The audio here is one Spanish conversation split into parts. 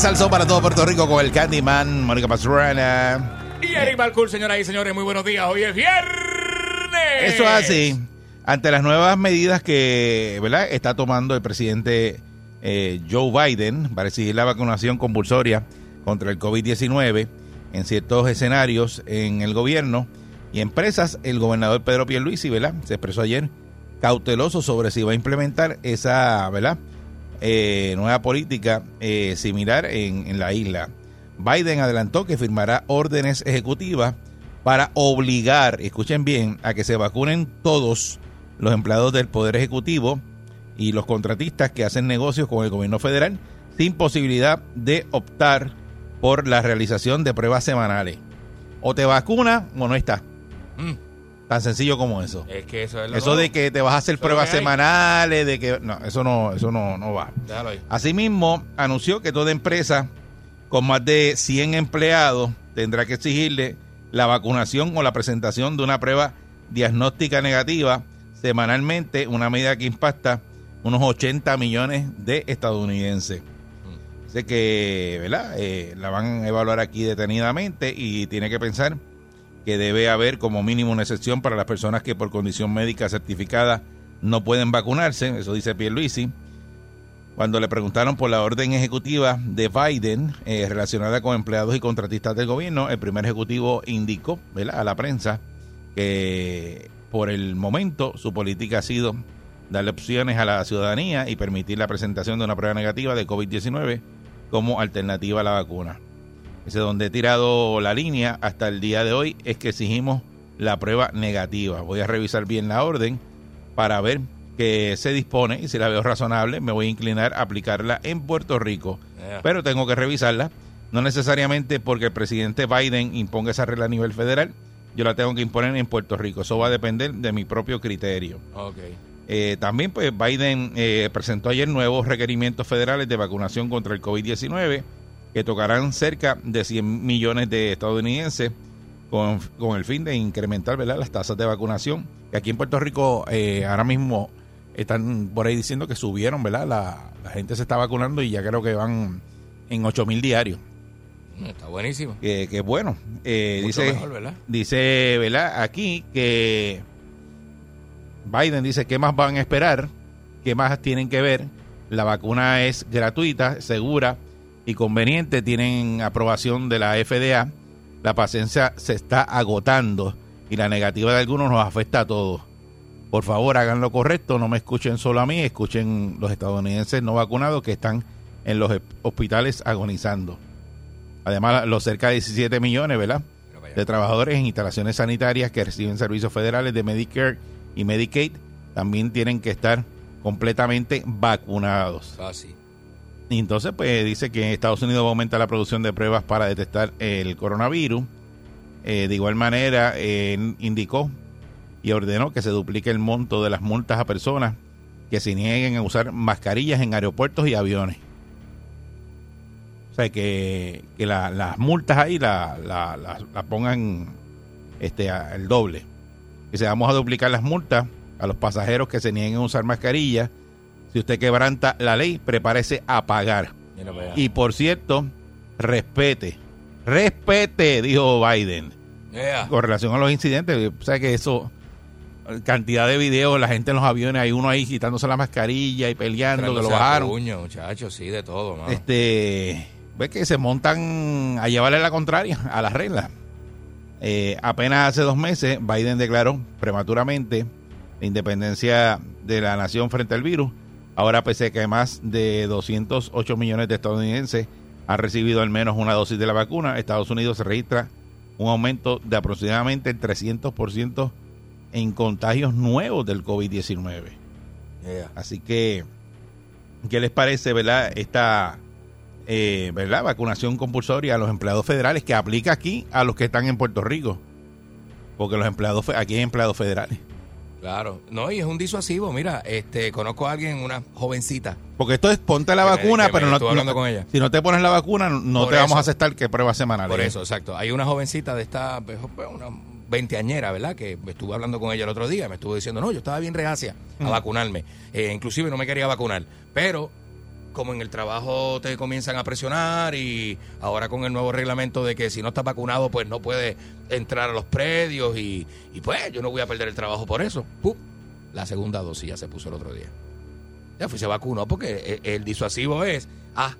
De Salso para todo Puerto Rico con el Candyman, Mónica Pastrana. Y Eric Balcour, señoras y señores, muy buenos días. Hoy es viernes. Eso es así. Ante las nuevas medidas que ¿verdad? está tomando el presidente eh, Joe Biden para exigir la vacunación compulsoria contra el COVID-19 en ciertos escenarios en el gobierno y empresas, el gobernador Pedro Pierluisi ¿verdad? se expresó ayer cauteloso sobre si va a implementar esa ¿verdad? Eh, nueva política eh, similar en, la isla. Biden adelantó que firmará órdenes ejecutivas para obligar, escuchen bien, a que se vacunen todos los empleados del Poder Ejecutivo y los contratistas que hacen negocios con el gobierno federal sin posibilidad de optar por la realización de pruebas semanales. O te vacuna o no está. Mm. Tan sencillo como eso. Es que eso es lo Eso nuevo. de que te vas a hacer Eso pruebas semanales, de que no, eso no, eso no, no va. Déjalo ahí. Asimismo, anunció que toda empresa con más de 100 empleados tendrá que exigirle la vacunación o la presentación de una prueba diagnóstica negativa semanalmente, una medida que impacta unos 80 millones de estadounidenses. Dice que, ¿verdad? Eh, la van a evaluar aquí detenidamente y tiene que pensar que debe haber como mínimo una excepción para las personas que por condición médica certificada no pueden vacunarse, eso dice Pierluisi. Cuando le preguntaron por la orden ejecutiva de Biden eh, relacionada con empleados y contratistas del gobierno, el primer ejecutivo indicó ¿verdad? a la prensa que por el momento su política ha sido darle opciones a la ciudadanía y permitir la presentación de una prueba negativa de COVID-19 como alternativa a la vacuna. Ese donde he tirado la línea hasta el día de hoy es que exigimos la prueba negativa. Voy a revisar bien la orden para ver que se dispone y si la veo razonable me voy a inclinar a aplicarla en Puerto Rico. Yeah. Pero tengo que revisarla, no necesariamente porque el presidente Biden imponga esa regla a nivel federal, yo la tengo que imponer en Puerto Rico. Eso va a depender de mi propio criterio. Eh, también, pues, Biden eh, presentó ayer nuevos requerimientos federales de vacunación contra el COVID-19 que tocarán cerca de 100 millones de estadounidenses con, con el fin de incrementar ¿verdad? las tasas de vacunación. Aquí en Puerto Rico eh, ahora mismo están por ahí diciendo que subieron, ¿verdad? La, la gente se está vacunando y ya creo que van en 8 mil diarios. Mm, Está buenísimo. Que, que bueno, eh, Mucho dice, mejor, ¿verdad? dice, ¿verdad? Aquí que Biden dice que más van a esperar, qué más tienen que ver. La vacuna es gratuita, segura y conveniente. Tienen aprobación de la FDA. La paciencia se está agotando y la negativa de algunos nos afecta a todos. Por favor, hagan lo correcto. No me escuchen solo a mí, escuchen los estadounidenses no vacunados que están en los hospitales agonizando. Además, los cerca de 17 millones, ¿verdad? De trabajadores en instalaciones sanitarias que reciben servicios federales de Medicare y Medicaid también tienen que estar completamente vacunados. Fácil. Y entonces, pues dice que Estados Unidos va a aumentar la producción de pruebas para detectar el coronavirus. Eh, de igual manera, eh, indicó y ordenó que se duplique el monto de las multas a personas que se nieguen a usar mascarillas en aeropuertos y aviones. O sea, que, que la- las multas ahí la, la, la- pongan este, a- el doble. Que se vamos a duplicar las multas a los pasajeros que se nieguen a usar mascarillas. Si usted quebranta la ley, prepárese a pagar. Y por cierto, respete, respete, dijo Biden, Yeah. con relación a los incidentes. O sea que eso, cantidad de videos, la gente en los aviones, hay uno ahí quitándose la mascarilla y peleando, que lo bajaron. puño, muchachos, sí, de todo, mano. Este, ves que se montan a llevarle la contraria a las reglas. Eh, apenas hace dos meses, Biden declaró prematuramente la independencia de la nación frente al virus. Ahora, pese a que más de 208 millones de estadounidenses han recibido al menos una dosis de la vacuna, Estados Unidos se registra un aumento de aproximadamente el 300% en contagios nuevos del COVID-19. Así que, ¿qué les parece, verdad, esta eh, verdad vacunación compulsoria a los empleados federales que aplica aquí a los que están en Puerto Rico? Porque los empleados aquí hay empleados federales. Claro. No, y es un disuasivo. Mira, este, conozco a alguien, una jovencita. Porque esto es ponte la Que vacuna, me pero no, hablando no- con ella. si no te pones la vacuna, no Por te vamos a aceptar que pruebas semanales. Por eso, exacto. Hay una jovencita de esta, pues, una veinteañera, ¿verdad? Que estuve hablando con ella el otro día, me estuvo diciendo, no, yo estaba bien reacia a vacunarme. Eh, inclusive no me quería vacunar. Pero como en el trabajo te comienzan a presionar y ahora con el nuevo reglamento de que si no estás vacunado, pues no puedes entrar a los predios y, y pues yo no voy a perder el trabajo por eso. La segunda dosis ya se puso el otro día. Ya fui, se vacunó porque el, el disuasivo es, ah,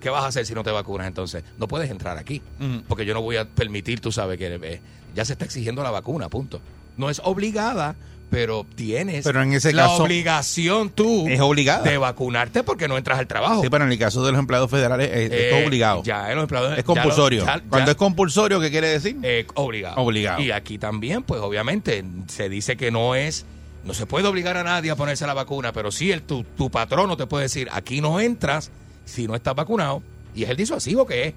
¿qué vas a hacer si no te vacunas entonces? No puedes entrar aquí, porque yo no voy a permitir, tú sabes, que eh, ya se está exigiendo la vacuna, punto. No es obligada, pero tienes Pero en ese la caso, obligación tú es obligada. de vacunarte porque no entras al trabajo. Sí, pero en el caso de los empleados federales es, es Eh, obligado. Ya, en los empleados- es ya compulsorio. lo- ya- Cuando ya- es compulsorio, ¿qué quiere decir? eh, obligado. Obligado. Y aquí también, pues obviamente, se dice que no es, no se puede obligar a nadie a ponerse la vacuna, pero sí el, tu, tu patrono te puede decir, aquí no entras si no estás vacunado, y es el disuasivo que es.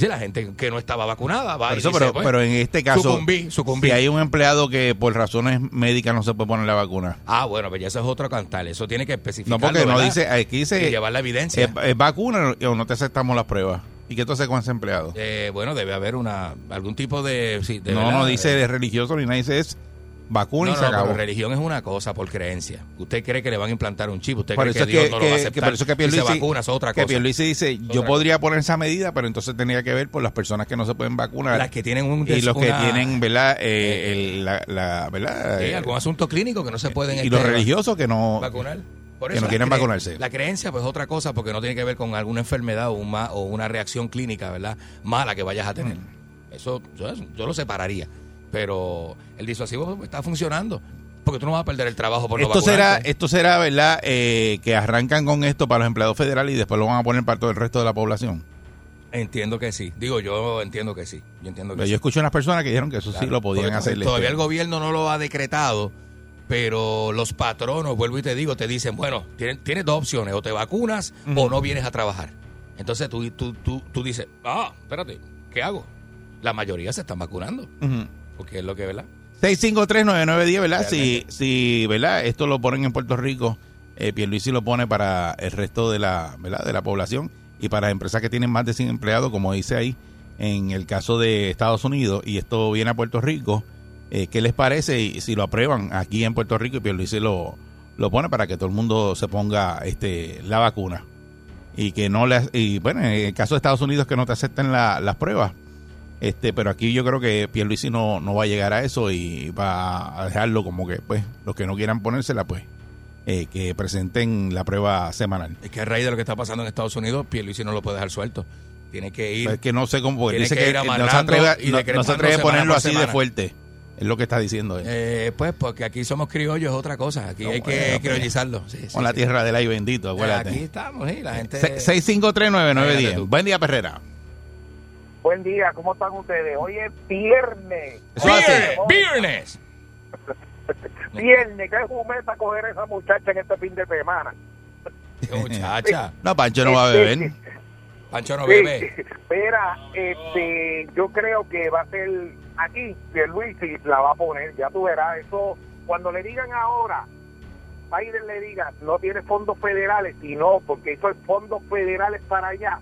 Decir, la gente que no estaba vacunada va Por y eso, dice, pero, pues, pero en este caso, sucumbí, sucumbí. si hay un empleado que por razones médicas no se puede poner la vacuna. Ah, bueno, pues ya eso es otro cantar, eso tiene que especificar. No, porque no dice, aquí dice, Y llevar la evidencia. ¿es, es vacuna o no te aceptamos las pruebas? ¿Y qué tú haces con ese empleado? Eh, bueno, debe haber una algún tipo de... sí, de no, verdad, no dice de- de religioso ni nada, dice es vacuna No, y no, acabó. religión es una cosa por creencia. Usted cree que le van a implantar un chip, usted Por cree eso que Dios que, no lo va a aceptar. por eso que se vacuna es otra que cosa. Pierluisi dice, yo podría poner esa medida, pero entonces tenía que ver por las personas que no se pueden vacunar. Las que tienen un y los que una- tienen, ¿verdad? Eh, el- la, la- ¿verdad? Eh, algún asunto clínico que no se pueden y este, los religiosos que no... vacunar. Por que no quieren vacunarse. La creencia pues es otra cosa porque no tiene que ver con alguna enfermedad o, un ma- o una reacción clínica, ¿verdad? Mala que vayas a tener. Mm. Eso yo, yo lo separaría. Pero el disuasivo está funcionando porque tú no vas a perder el trabajo por no Esto será, vacunarte. esto será, ¿verdad? Eh, que arrancan con esto para los empleados federales y después lo van a poner para todo el resto de la población. Entiendo que sí. Digo, yo entiendo que sí. Yo entiendo que Yo sí. escuché unas personas que dijeron que eso sí lo podían hacer. Todavía este, el gobierno no lo ha decretado, pero los patronos, vuelvo y te digo, te dicen, bueno, tienes, tienes dos opciones, o te vacunas o no vienes a trabajar. Entonces tú, tú, tú, tú dices, ah, espérate, ¿qué hago? La mayoría se están vacunando, ujú. Porque es lo que, ¿verdad? 6539910, ¿verdad? Si, si, ¿verdad? Esto lo ponen en Puerto Rico, eh, Pierluisi lo pone para el resto de la, ¿verdad? De la población y para empresas que tienen más de 100 empleados, como dice ahí, en el caso de Estados Unidos, y esto viene a Puerto Rico, eh, ¿qué les parece y si lo aprueban aquí en Puerto Rico y Pierluisi lo, lo pone para que todo el mundo se ponga este la vacuna? Y que no le, y bueno, en el caso de Estados Unidos que no te acepten la- las pruebas, este, pero aquí yo creo que Pierluisi no, no va a llegar a eso y va a dejarlo como que, pues, los que no quieran ponérsela, pues, eh, que presenten la prueba semanal. Es que a raíz de lo que está pasando en Estados Unidos, Pierluisi no lo puede dejar suelto. Tiene que ir. Es que no sé cómo, Tiene dice que que, ir no se atreve, y no- no, decretando se atreve a ponerlo así de fuerte. Es lo que está diciendo él. Eh, pues porque aquí somos criollos, es otra cosa. Aquí No, hay que pues, criollizarlo. Sí, sí, Con la sí. tierra del aire bendito, Eh, acuérdate. Aquí estamos, sí, la gente. Se- 6539910. tú. Buen día, Perrera. Buen día, ¿cómo están ustedes? Hoy es viernes. Viernes, viernes. Viernes, qué jumeta coger a esa muchacha en este fin de semana. Muchacha, No, Pancho no va a beber. Pancho no bebe. Espera, este, yo creo que va a ser aquí, que Luis la va a poner, ya tú verás, eso, cuando le digan ahora, Biden le diga, no tiene fondos federales, y no, porque eso es fondos federales para allá.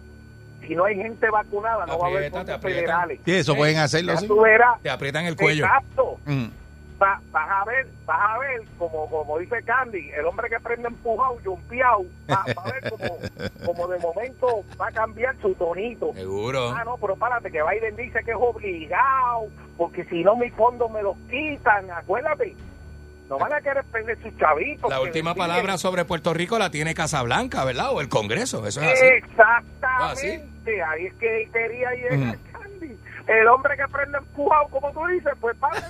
Si no hay gente vacunada, no va a haber fondos federales. Sí, eso pueden hacerlo Ya así. tú verás. Te aprietan el cuello. Exacto. Mm. Va- vas a ver, vas a ver, como, como dice Candy, el hombre que prende empujado, jumpeado, va, va a ver como, como de momento va a cambiar su tonito. Seguro. Ah, no, pero párate, que Biden dice que es obligado, porque si no mis fondos me los quitan, acuérdate. No van a querer perder sus chavitos. La última deciden. palabra sobre Puerto Rico la tiene Casablanca, ¿verdad? O el Congreso, eso es así. Exactamente. este, ahí es que quería llegar, Candy. El hombre que prende empujado, como tú dices, pues padre.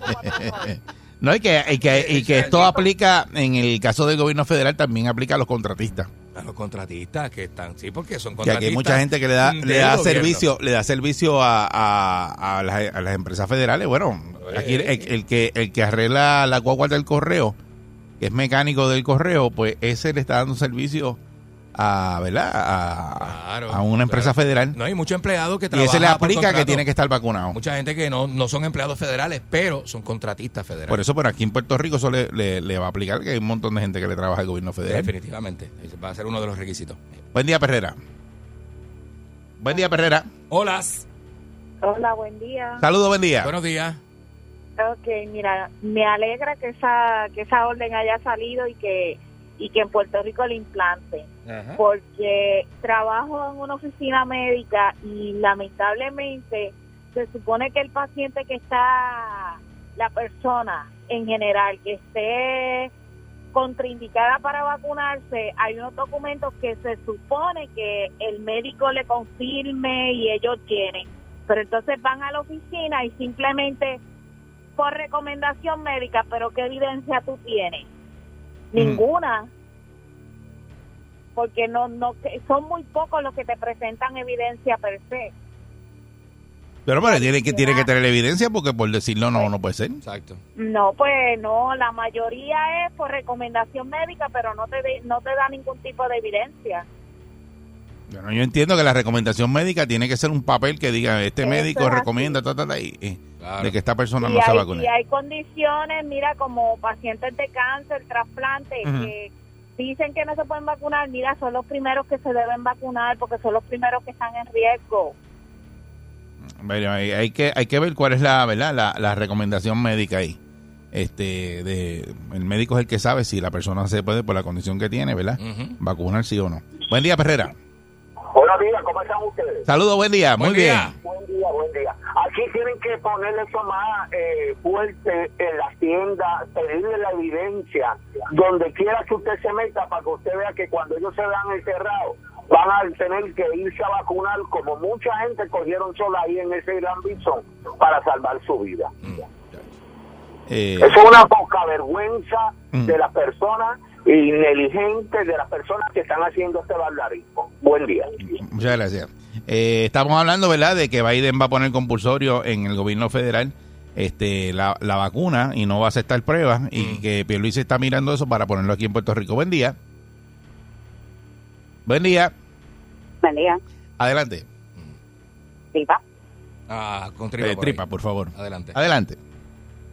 No, y que, y que, y que esto aplica, en el caso del gobierno federal, también aplica a los contratistas. A los contratistas que están, sí, porque son Que aquí contratistas. hay mucha gente que le da, le da servicio, le da servicio a, a, a las, a las empresas federales. Bueno, aquí el, el que, el que arregla la guagua del correo, que es mecánico del correo, pues ese le está dando servicio a, ¿verdad? A, Claro, a una empresa claro. federal. No hay muchos empleados que y trabajan. ese le por aplica que tiene que estar vacunado. Mucha gente que no, no son empleados federales, pero son contratistas federales. Por eso, pero aquí en Puerto Rico eso le, le- le va a aplicar, que hay un montón de gente que le trabaja al gobierno federal. Definitivamente. Ese va a ser uno de los requisitos. Buen día, Perrera. Buen día, Perrera. Hola. Hola, buen día. Saludos, buen día. Buenos días. Ok, mira, me alegra que esa que esa orden haya salido y que y que en Puerto Rico la implante, porque trabajo en una oficina médica y lamentablemente se supone que el paciente que está, la persona en general que esté contraindicada para vacunarse, hay unos documentos que se supone que el médico le confirme y ellos tienen, pero entonces van a la oficina y simplemente por recomendación médica, pero ¿qué evidencia tú tienes? Ninguna. Porque no, no, que- son muy pocos los que te presentan evidencia per se. Pero, pero tiene que, tiene que tener evidencia porque por decirlo no, no puede ser. Exacto. No, pues no, la mayoría es por recomendación médica, pero no te, de- no te da ningún tipo de evidencia. Bueno, yo entiendo que la recomendación médica tiene que ser un papel que diga, este Eso médico es recomienda, ta, ta, ta, y- Claro. de que esta persona y, no se vacune. y hay condiciones, mira, como pacientes de cáncer, trasplantes, que dicen que no se pueden vacunar, mira, son los primeros que se deben vacunar porque son los primeros que están en riesgo. Bueno, hay, hay que hay que ver cuál es la verdad la, la recomendación médica ahí. Este, de, el médico es el que sabe si la persona se puede por la condición que tiene, ¿verdad? Vacunar sí o no. Buen día, Perrera. Buenos días, ¿cómo están ustedes? Saludos, buen día, muy Buen bien. día. Buen día, buen día. Aquí tienen que ponerle eso más eh, fuerte en las tiendas, pedirle la evidencia, donde quiera que usted se meta, para que usted vea que cuando ellos se vean encerrados, van a tener que irse a vacunar, como mucha gente cogieron sola ahí en ese gran bison, para salvar su vida. Eh, Eso es una poca vergüenza Mm. de las personas y negligentes de las personas que están haciendo este barbarismo. Buen día. Muchas gracias. Eh, estamos hablando, ¿verdad?, de que Biden va a poner compulsorio en el gobierno federal este la, la vacuna y no va a aceptar pruebas y Mm. que Pierluisi está mirando eso para ponerlo aquí en Puerto Rico. Buen día. Buen día. Buen día. Adelante. Viva. Ah, con tripa. Eh, por ahí. tripa, por favor. Adelante. Adelante.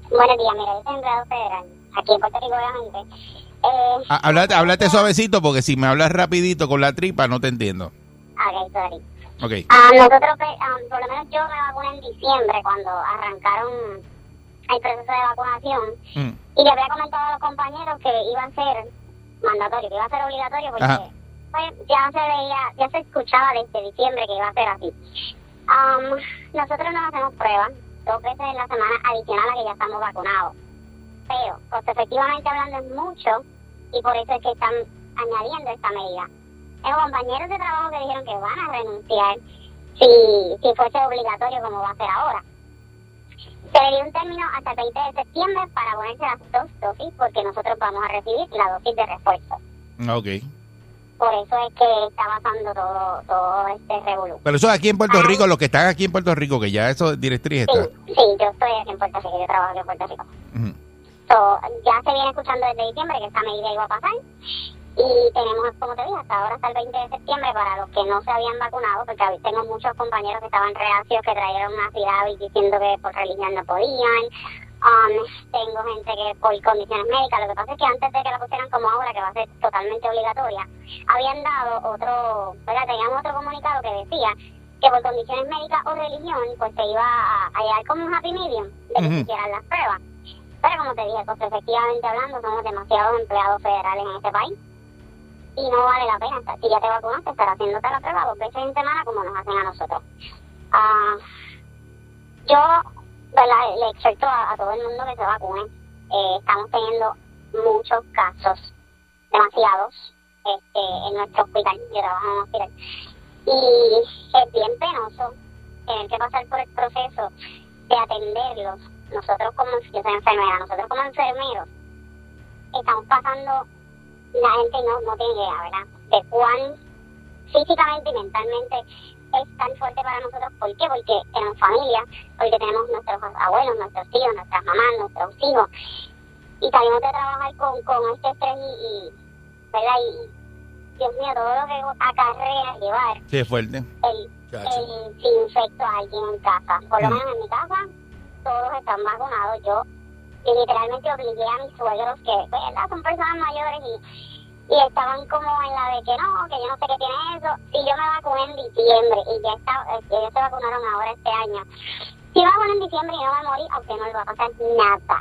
Buenos días, mira, yo soy federal, aquí en Puerto Rico, obviamente. Eh, háblate, háblate suavecito porque si me hablas rapidito con la tripa no te entiendo. ok, sorry. Ok. Ah, nosotros, ah, por lo menos yo me vacuné en diciembre cuando arrancaron el proceso de vacunación Mm. y le había comentado a los compañeros que iba a ser mandatorio, que iba a ser obligatorio porque pues, ya se veía, ya se escuchaba desde diciembre que iba a ser así. Am, nosotros nos hacemos pruebas dos veces en la semana adicional a que ya estamos vacunados. Pero, costo efectivamente hablando es mucho y por eso es que están añadiendo esta medida. Tengo compañeros de trabajo que dijeron que van a renunciar si, si fuese obligatorio como va a ser ahora. Se le dio un término hasta el 20 de septiembre para ponerse las dos dosis porque nosotros vamos a recibir la dosis de refuerzo. Ok. Por eso es que está pasando todo, todo este revolú. Pero eso aquí en Puerto Rico, los que están aquí en Puerto Rico, que ya eso directriz Sí, está. sí, yo estoy aquí en Puerto Rico, yo trabajo aquí en Puerto Rico. Ujú. So, ya se viene escuchando desde diciembre que esta medida iba a pasar y tenemos, como te dije, hasta ahora, hasta el 20 de septiembre para los que no se habían vacunado, porque tengo muchos compañeros que estaban reacios, que trajeron una ciudad y diciendo que por religión no podían. Um, tengo gente que por condiciones médicas, lo que pasa es que antes de que la pusieran como ahora, que va a ser totalmente obligatoria, habían dado otro, ¿verdad? Teníamos otro comunicado que decía que por condiciones médicas o religión, pues se iba a, a llegar como un happy medium de que se hicieran las pruebas. Como te dije, pues efectivamente hablando, somos demasiados empleados federales en este país. Y no vale la pena, si ya te vacunaste, estar haciéndote la prueba dos veces en semana como nos hacen a nosotros. Ah, yo. Le exhorto a, todo el mundo que se vacune. Eh, estamos teniendo muchos casos, demasiados, este, en nuestro hospital. Yo trabajo en hospital. Y es bien penoso tener que pasar por el proceso de atenderlos. Nosotros como, yo soy enfermera, nosotros como enfermeros estamos pasando, la gente no, no tiene idea, ¿verdad? De cuán físicamente y mentalmente es tan fuerte para nosotros. ¿Por qué? Porque tenemos familia, porque tenemos nuestros abuelos, nuestros tíos, nuestras mamás, nuestros hijos. Y salimos de trabajar con, con este estrés y, y, ¿verdad? Y, Dios mío, todo lo que acarrea llevar Sí, es fuerte. el, el si infecto a alguien en casa. Por lo Mm. menos en mi casa, todos están vacunados. Yo literalmente obligué a mis suegros, que pues, ¿verdad? son personas mayores y, y estaban como en la de que no, que yo no sé qué tiene eso. Si yo me vacuné en diciembre y ya está, eh, ellos se vacunaron ahora este año. Si me vacuné en diciembre y no me morí, a usted no le va a pasar nada.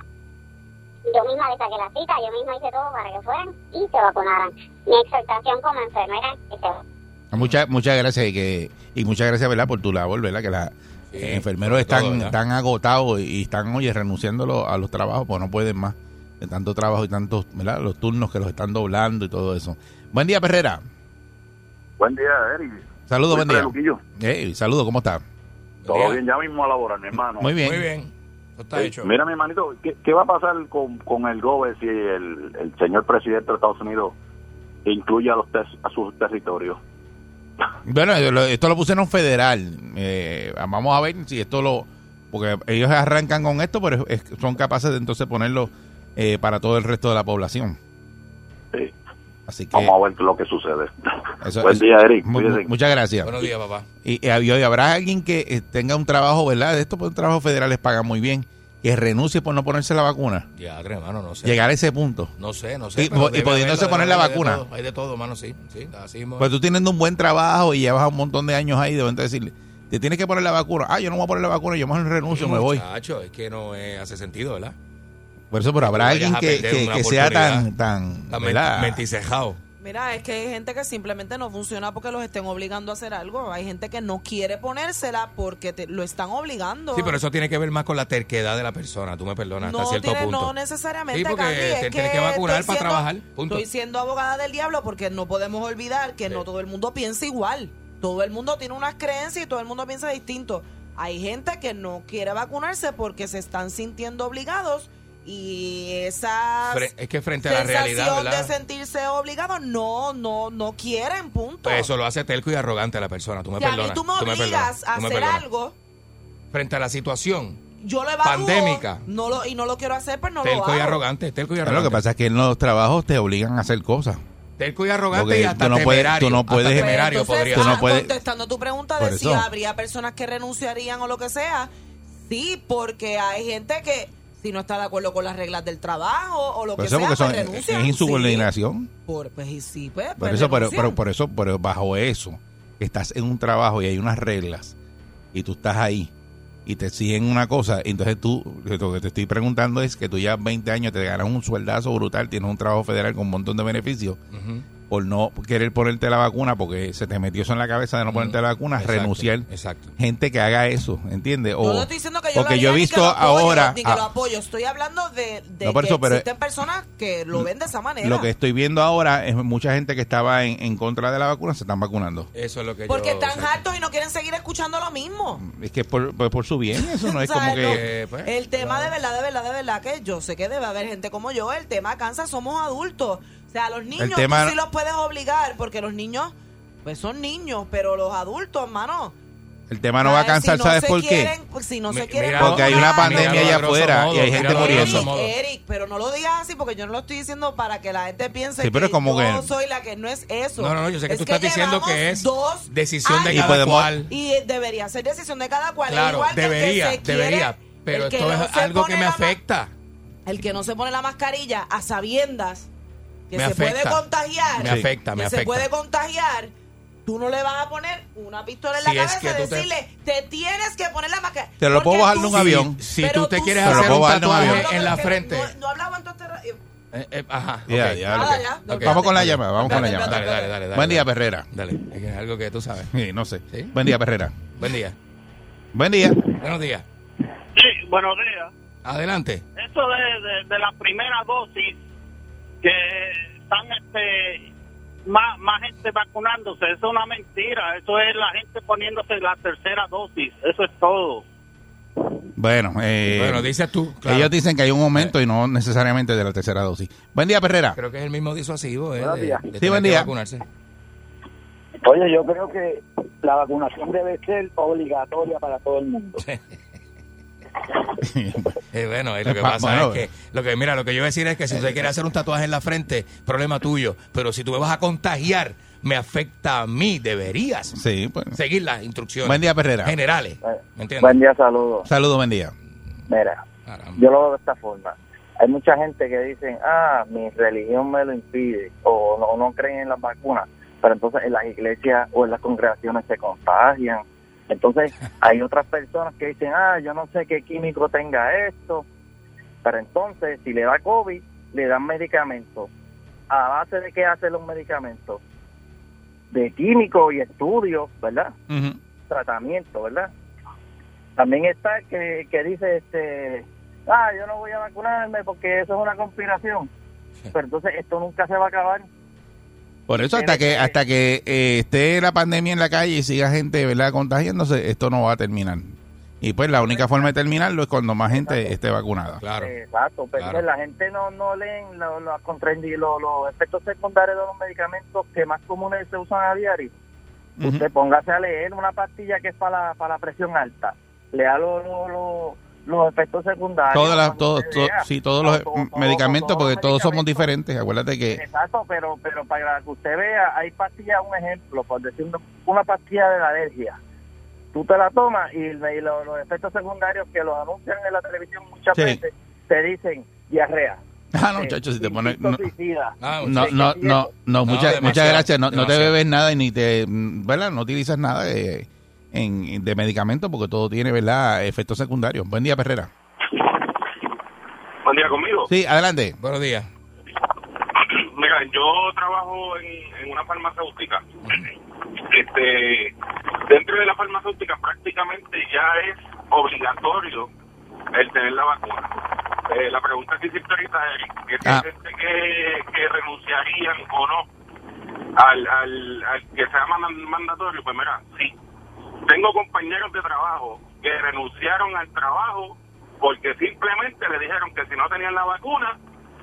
Yo misma le saqué la cita, yo misma hice todo para que fueran y se vacunaran. Mi exhortación como enfermera es que Muchas, muchas gracias y, que, y muchas gracias, ¿verdad? Por tu labor, ¿verdad? Que los Sí, enfermeros están, todo, ¿verdad? están agotados y están, oye, renunciando a los, a los trabajos, pues no pueden más de tanto trabajo y tantos, ¿verdad? Los turnos que los están doblando y todo eso. Buen día, Perrera. Buen día, Eric. Saludos, buen día. Luquillo. Hey, saludos, ¿cómo está? Todo bien, ya mismo a laborar, mi hermano. Muy bien. Muy bien. Eso está Eh, hecho. Mira, mi hermanito, ¿qué, qué va a pasar con, con el GOBE si el, el señor presidente de Estados Unidos incluye a, los ter- a sus territorios? Bueno, esto lo pusieron federal. Eh, vamos a ver si esto lo... Porque ellos arrancan con esto, pero es- son capaces de entonces ponerlo eh, para todo el resto de la población. Sí. Así que... Vamos a ver lo que sucede. eso- Buen día, Eric. muchas gracias. Buenos días, papá. Y, y hab- y habrá alguien que eh, tenga un trabajo, ¿verdad? De esto, pues un trabajo federal les paga muy bien, que renuncie por no ponerse la vacuna. Ya, hermano, no sé. Llegar a ese punto. No sé, no sé. Y- y pudiéndose poner la de vacuna. todo. Hay de todo, mano, sí. Sí, así. Pues tú teniendo un buen trabajo y llevas un montón de años ahí, deben de decirle, te tienes que poner la vacuna. Ah, yo no voy a poner la vacuna, yo mejor renuncio, me voy. Muchacho, es que no eh, hace sentido, ¿verdad? Por eso, pero habrá alguien que, que- sea tan, tan, menticejado. Mira, es que hay gente que simplemente no funciona porque los estén obligando a hacer algo. Hay gente que no quiere ponérsela porque te- lo están obligando. Sí, pero eso tiene que ver más con la terquedad de la persona. Tú me perdonas no hasta cierto tiene- punto. no necesariamente, Sí, porque Candy, es te tienes que vacunar para trabajar, punto. Estoy siendo abogada del diablo porque no podemos olvidar que no todo el mundo piensa igual. Todo el mundo tiene unas creencias y todo el mundo piensa distinto. Hay gente que no quiere vacunarse porque se están sintiendo obligados y esa es que frente a la realidad, sensación de sentirse obligados no no no quieren, punto. Pues eso lo hace telco y arrogante la persona. Tú me si a mí perdonas. tú me tú me obligas perdonas, a hacer perdonas. algo, Frente a la situación, yo lo evalúo, Pandémica. no lo, y no lo quiero hacer, pues no lo telco y hago. arrogante, telco y Pero arrogante. lo que pasa es que en los trabajos te obligan a hacer cosas. Telco y arrogante Porque y hasta tú no puedes- tú no hasta puedes- temerario entonces, podría Tú no ah, puedes- contestando tu pregunta de si habría personas que renunciarían o lo que sea, sí, porque hay gente que si no está de acuerdo con las reglas del trabajo o lo Por que eso, sea, porque pues son, renuncian. es insubordinación. Sí. Por, pues y sí, pues, Por pues eso, pero, pero, por eso, pero bajo eso, que estás en un trabajo y hay unas reglas y tú estás ahí y te exigen una cosa, entonces tú, lo que te estoy preguntando es que tú ya 20 años te ganas un sueldazo brutal, tienes un trabajo federal con un montón de beneficios. Por no querer ponerte la vacuna porque se te metió eso en la cabeza de no ponerte la vacuna, Exacto, renunciar. Exacto. Gente que haga eso, ¿entiendes? O, no estoy diciendo que yo lo porque haría yo he ni que visto lo apoyo, ahora... ni que ah, lo apoyo. Estoy hablando de, de No, por que eso, pero- existen personas que lo ven de esa manera. lo que estoy viendo ahora es mucha gente que estaba en, en contra de la vacuna se están vacunando. Eso es lo que porque yo... están hartos y no quieren seguir escuchando lo mismo. Es que es por, por, por su bien, eso no es como que... no. Eh, pues, el tema de verdad, de verdad, de verdad que yo sé que debe haber gente como yo. El tema cansa, somos adultos. O sea, los niños tema- tú sí los puedes obligar porque los niños, pues son niños, pero los adultos, hermano. El tema no va a cansar, Si no ¿sabes se por qué? quieren, pues, si no se quieren mira- Porque hay una pandemia allá afuera modo, y hay gente muriendo. Eric, Eric, pero no lo digas así porque yo no lo estoy diciendo para que la gente piense Sí, pero que como yo que- soy la que no es eso. No, no, no, yo sé que Es tú estás diciendo que es dos decisión de años. Y cada podemos- cual. Y debería ser decisión de cada cual. Claro, Igual que el que debería, se quiere- debería. Pero que esto no es algo que me afecta. El que no se pone la mascarilla a sabiendas que Me se afecta. puede contagiar. Me afecta, que me se afecta. puede contagiar. Tú no le vas a poner una pistola en Si la cabeza que y decirle, te... tienes que poner la mascarilla. Te lo puedo bajar de un sí- avión. Si Pero tú te tú quieres hacer un puedo bajar de un tatuaje avión. en la que frente. No, no hablaba entonces. Eh, eh, ajá. Ya, ya. Vamos con la llamada, vamos con la llamada. Dale, dale, dale. dale Buen día. Perrera. Dale, es que es algo que tú sabes. Sí, no sé. ¿Sí? Buen día, Perrera. Buen día. Buen día. Buenos días. Sí, buenos días. Adelante. Eso de, de, de la primera dosis que están este, más, más gente vacunándose. Eso es una mentira. Eso es la gente poniéndose la tercera dosis. Eso es todo. Bueno, eh, Bueno, dices tú. claro. ellos dicen que hay un aumento y no necesariamente de la tercera dosis. Buen día, Perrera. Creo que es el mismo disuasivo. eh, de- de Sí, buen día. vacunarse. Oye, yo creo que la vacunación debe ser obligatoria para todo el mundo. Eh, bueno, eh, lo que Pa- pasa bueno, es que, lo que, mira, lo que yo voy a decir es que si usted quiere hacer un tatuaje en la frente, problema tuyo. Pero si tú me vas a contagiar, me afecta a mí, deberías Sí, pues. seguir las instrucciones Buen día, Perrera. generales. ¿Me entiendes? Buen día, saludos. Saludos, buen día. Mira, Caramba. yo lo veo de esta forma. Hay mucha gente que dicen, ah, mi religión me lo impide, o no, no creen en las vacunas, pero entonces en las iglesias o en las congregaciones se contagian. Entonces hay otras personas que dicen, ah, yo no sé qué químico tenga esto, pero entonces si le da COVID, le dan medicamentos. ¿A base de qué hacen los medicamentos? De químicos y estudios, ¿verdad? Tratamiento, ¿verdad? También está que, que dice, este, ah, yo no voy a vacunarme porque eso es una conspiración. Pero entonces esto nunca se va a acabar. Por eso, hasta que hasta que eh, esté la pandemia en la calle y siga gente verdad contagiándose, esto no va a terminar. Y pues la única forma de terminarlo es cuando más gente esté vacunada. Claro. Exacto, pero Claro. la gente no, no leen lo- los contraindi- lo- los efectos secundarios de los medicamentos que más comunes se usan a diario. Usted póngase a leer una pastilla que es para la, para la presión alta. Lea los, los, los- los efectos secundarios. Todas las, cuando todos, sí, todos los Todo- medicamentos, porque todos somos diferentes. Acuérdate que Exacto, pero pero para que usted vea, hay pastillas, un ejemplo, por decir una, pastilla de la alergia. Tú te la tomas y, y lo- los efectos secundarios que los anuncian en la televisión muchas Sí. veces te dicen diarrea. Ah, no, eh, muchachos, si te pones... No, suicida. Ah, no, no, no, eso. no, No, muchas, muchas gracias. No, no te bebes nada y ni te... ¿Verdad? No utilizas nada de, en, de medicamento porque todo tiene, ¿verdad? Efectos secundarios. Buen día, Perrera. Buen día conmigo. Sí, adelante. Buenos días. Mira, yo trabajo en, en una farmacéutica. Este, dentro de la farmacéutica prácticamente ya es obligatorio el tener la vacuna. Eh, la pregunta que hiciste ahorita, Eric, que si Ah. hay gente que, que renunciarían o no al, al, al que sea man- mandatorio, pues mira, sí. Tengo compañeros de trabajo que renunciaron al trabajo porque simplemente le dijeron que si no tenían la vacuna,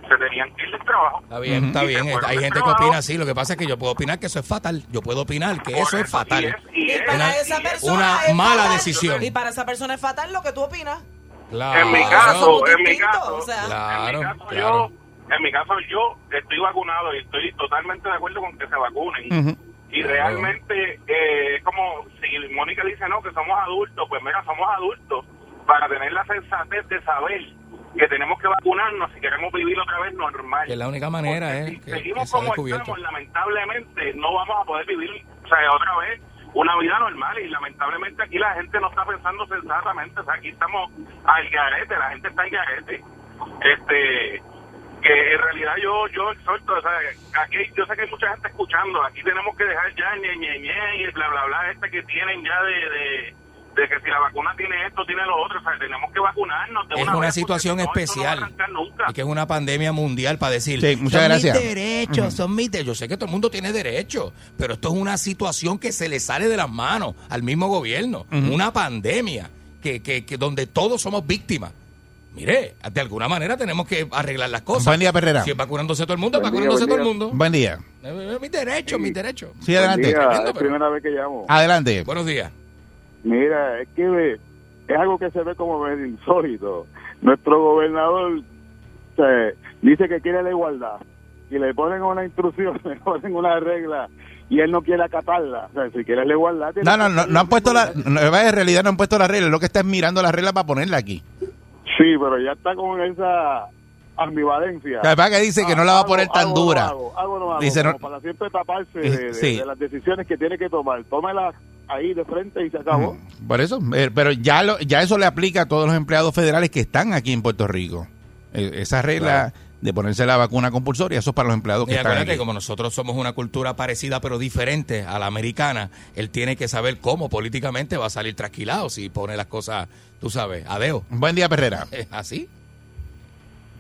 se tenían que ir del trabajo. Está bien, está bien. Hay gente que opina así. Lo que pasa es que yo puedo opinar que eso es fatal. Yo puedo opinar que eso es fatal. y es- y Y es- para Una- esa es mala fatal. decisión. Y para esa persona es fatal lo que tú opinas. Claro. En mi caso, en mi caso, o sea. Claro, en mi caso claro. yo, en mi caso yo estoy vacunado y estoy totalmente de acuerdo con que se vacunen. Ujú. Y realmente eh, es como si Mónica dice no que somos adultos, pues mira somos adultos para tener la sensatez de saber que tenemos que vacunarnos si queremos vivir otra vez normal. Que la única manera Porque es si que, que seguimos como estamos, lamentablemente no vamos a poder vivir o sea, otra vez una vida normal y lamentablemente aquí la gente no está pensando sensatamente, o sea, aquí estamos al garete, la gente está al garete. Este, que en realidad yo yo exhorto, o sea, aquí yo sé que hay mucha gente escuchando, aquí tenemos que dejar ya ñe, ñe, ñe, y el bla bla bla este que tienen ya de, de, de que si la vacuna tiene esto, tiene lo otro, o sea, tenemos que vacunarnos de Es una una vez, porque situación no, especial. Y que es una pandemia mundial para decir, Sí, muchas son gracias. mis derechos, son mis derechos. Yo sé que todo el mundo tiene derechos, pero esto es una situación que se le sale de las manos al mismo gobierno. Una pandemia que, que, que donde todos somos víctimas. Mire, de alguna manera tenemos que arreglar las cosas. Buen día, Perrera. Si es vacunándose todo el mundo, Buen día, vacunándose todo el mundo. Buen día. Eh, eh, Mis derechos, mis derechos. Sí, adelante. Mira, Tremendo, es pero- primera vez que llamo. Adelante. Buenos días. Mira, es que es algo que se ve como insólito. Nuestro gobernador se, dice que quiere la igualdad y le ponen una instrucción, le ponen una regla y él no quiere acatarla. O sea, si quiere la igualdad... No, no, no, no han puesto la... En realidad no han puesto la regla. Lo que está es mirando la regla para ponerla aquí. Sí, pero ya está con esa ambivalencia. La verdad que dice que no la va a poner tan dura. hago, hago, no hago, Dice, no- para siempre taparse Eh, de, de- sí. de las decisiones que tiene que tomar. Tómela ahí de frente y se acabó. Por eso, eh, pero ya lo, ya eso le aplica a todos los empleados federales que están aquí en Puerto Rico. Eh, esa regla de ponerse la vacuna compulsoria, eso es para los empleados que Y están aquí. como nosotros somos una cultura parecida pero diferente a la americana, él tiene que saber cómo políticamente va a salir trasquilado si pone las cosas, tú sabes, a deo. Buen día, Perrera. ¿Es así?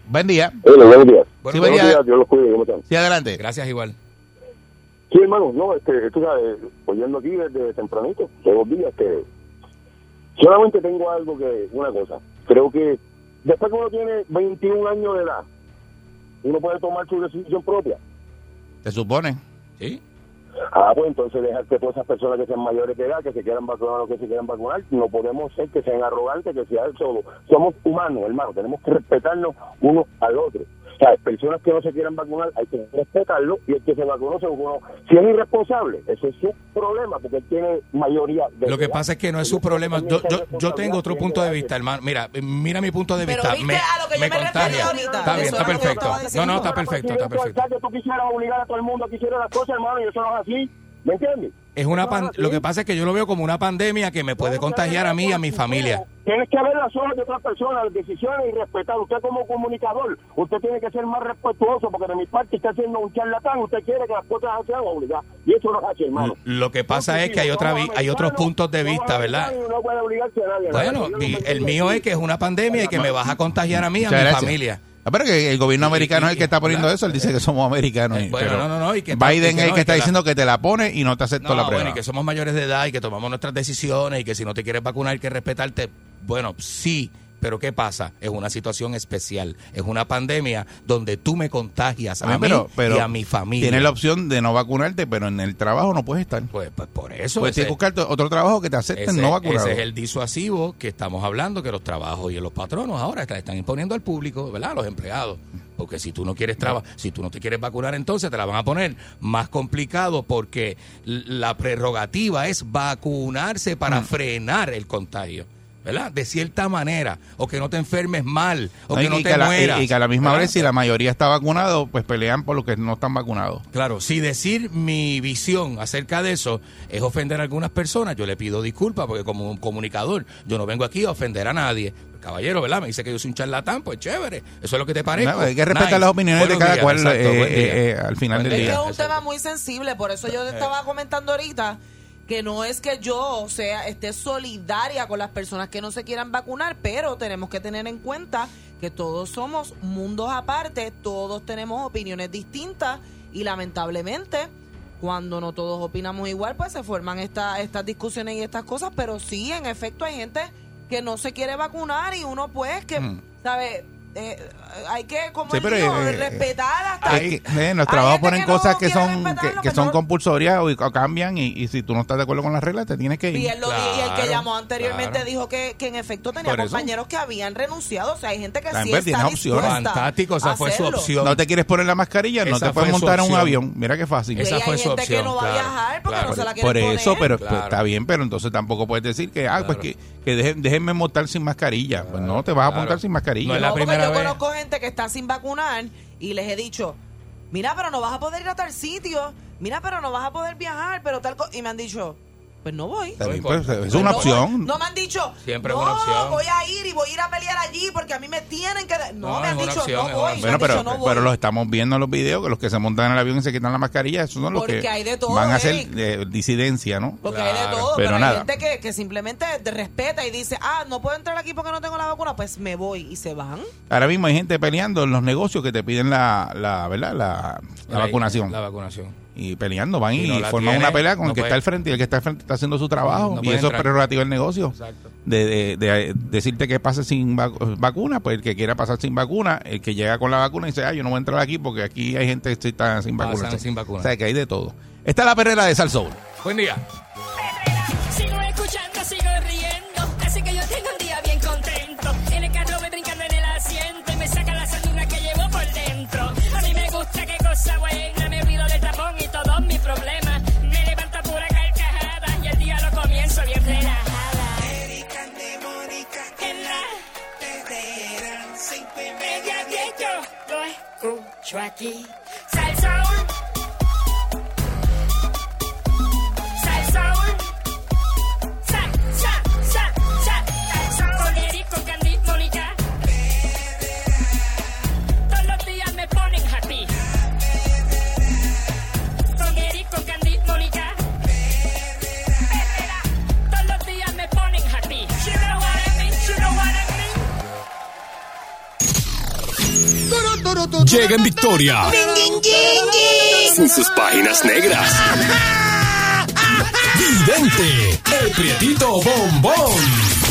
Buen día. buenos días. Bueno, Sí, buen día. Dios los cuide. ¿Cómo están? Sí, adelante. Gracias igual. Sí, hermano, no, este, tú sabes, oyendo aquí desde tempranito, todos los días, que solamente tengo algo que, una cosa, creo que después que uno tiene 21 años de edad, uno puede tomar su decisión propia. ¿Se supone? Sí. Ah, pues entonces dejar que todas esas personas que sean mayores de edad, que se quieran vacunar o que se quieran vacunar, no podemos ser que sean arrogantes, que sean solo. Somos humanos, hermano, tenemos que respetarnos uno al otro. Sea, personas que no se quieran vacunar, hay que respetarlo y el que se vacunó, se vacunó. Si es irresponsable, ese es su problema, porque él tiene mayoría de Lo que edad. pasa es que no es su problema. Yo, yo, yo tengo otro punto de vista, hermano. Mira, mira mi punto de vista. Me, a lo que yo me contagia. ahorita. Está bien, está perfecto. No, no, está perfecto, está perfecto. que tú quisieras obligar a todo el mundo a que hiciera las cosas, hermano, y eso no es así. ¿Me entiendes? Es una pan- lo que pasa es que yo lo veo como una pandemia que me puede contagiar a mí y a mi familia. Tienes que ver las hojas de otras personas, las decisiones y respetar. Usted como comunicador, usted tiene que ser más respetuoso porque de mi parte está siendo un charlatán. Usted quiere que las cosas sean obligadas. Y eso no es así, hermano. Lo que pasa es que hay otra vi- hay otros puntos de vista, ¿verdad? No puede obligarse a nadie. Bueno, y me- el mío es que es una pandemia y que me vas a contagiar a mí y a mi gracias. familia. Ah, pero que el gobierno Y- americano y- es el que está poniendo eso. Él dice que somos americanos. y- Bueno, pero no, no, no, y que Biden y es el que y está diciendo que te la pone y no te aceptó la bueno, prueba. y que somos mayores de edad y que tomamos nuestras decisiones y que si no te quieres vacunar hay que respetarte. Bueno, sí, pero ¿qué pasa? Es una situación especial. Es una pandemia donde tú me contagias a Ah, mí pero, pero y a mi familia. Tienes la opción de no vacunarte, pero en el trabajo no puedes estar. Pues, pues por eso. Pues tienes que buscar otro trabajo que te acepten ese, no vacunado. ese es el disuasivo que estamos hablando, que los trabajos y los patronos ahora están están imponiendo al público, ¿verdad? A los empleados. Porque si tú no quieres trabajar, si tú no te quieres vacunar, entonces te la van a poner más complicado porque la prerrogativa es vacunarse para Mm. frenar el contagio. ¿Verdad? De cierta manera. O que no te enfermes mal. O No, que y, no y te que a la, mueras. y- y que a la misma ¿verdad? vez, si la mayoría está vacunado, pues pelean por los que no están vacunados. Claro, si decir mi visión acerca de eso es ofender a algunas personas, yo le pido disculpas porque como un comunicador yo no vengo aquí a ofender a nadie. Caballero, ¿verdad? Me dice que yo soy un charlatán, pues chévere. Eso es lo que te parece. No, hay que respetar las opiniones de cada cual, eh, eh, eh, al final del Es que día. es un tema muy sensible, por eso yo te estaba comentando ahorita que no es que yo sea esté solidaria con las personas que no se quieran vacunar, pero tenemos que tener en cuenta que todos somos mundos aparte, todos tenemos opiniones distintas y lamentablemente cuando no todos opinamos igual, pues se forman esta- estas discusiones y estas cosas, pero sí, en efecto, hay gente que no se quiere vacunar y uno pues que, Mm. ¿sabe? Eh, hay que, como Sí, pero, dijo, eh, respetar hasta... Es que, eh, trabajos ponen que no cosas que son que, son no- compulsorias o, o cambian y, y si tú no estás de acuerdo con las reglas te tienes que ir. Y, él lo di- y el que llamó anteriormente claro. dijo que, que en efecto tenía Por eso. compañeros que habían renunciado. O sea, hay gente que También sí está tienes opciones. Fantástico, esa fue su opción. No te quieres poner la mascarilla, no Esa te puedes fue su montar en un opción. avión. Mira qué fácil. Y hay gente que no va a viajar porque no se la quiere Por eso, poner. pero pues, está bien, pero entonces tampoco puedes decir que, ah, pues que, que dejen- déjenme montar sin mascarilla. Pues no, te vas a montar sin mascarilla. No es la No, porque primera yo vez. conozco gente que está sin vacunar y les he dicho, mira, pero no vas a poder ir a tal sitio, mira, pero no vas a poder viajar, pero tal co-". Y me han dicho, pues no voy. Pues, es Pues una no opción. voy. No me han dicho, Siempre es no, una opción. voy a ir y voy a ir a pelear allí porque a mí me tienen que... de-". No, No, me han es dicho, opción, no es voy. Bueno, pero, dicho, no voy. pero los estamos viendo en los videos que los que se montan en el avión y se quitan la mascarilla, esos son los Porque que hay de todo, van a hacer eh, disidencia, ¿no? Porque hay de todo, pero pero, nada. hay gente que, que simplemente te respeta y dice, ah, no puedo entrar aquí porque no tengo la vacuna, pues me voy y se van. Ahora mismo hay gente peleando en los negocios que te piden la, la ¿verdad? La, vacunación. La vacunación. Y peleando, van y no forman tiene, una pelea con no el que puede. está al frente y el que está al frente está haciendo su trabajo No y eso entrar. es prerrogativa del negocio. Exacto. De, de- de decirte que pase sin vac- vacuna, pues el que quiera pasar sin vacuna, el que llega con la vacuna y dice, ah, yo no voy a entrar aquí porque aquí hay gente que está sin vacuna. sin vacuna. O sea, que hay de todo. Esta es la perrera de Salsoul. Buen día. Lo llega en victoria sin sus páginas negras. Vidente, el prietito bombón.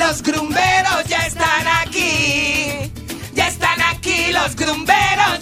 Los grumberos, ya están aquí. Ya están aquí los grumberos,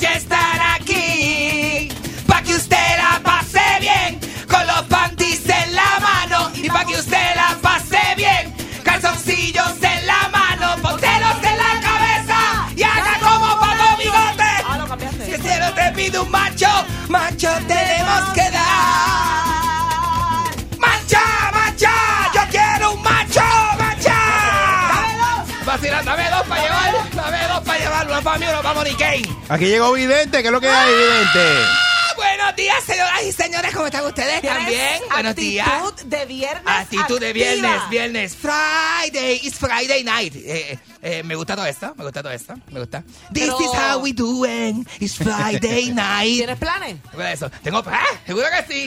para para para Monique. Aquí llegó Vidente, ¿qué es lo que hay, Vidente? Ah, Buenos días, señoras y señores, ¿cómo están ustedes? Tienes ¿También? Buenos días. Actitud de viernes. Actitud de viernes, viernes. Friday, it's Friday night. Eh, eh, me gusta todo esto, me gusta todo esto, me gusta. This Pero- is how we doing, it's Friday night. ¿Tienes planes? Eso. Tengo, ah, seguro que sí.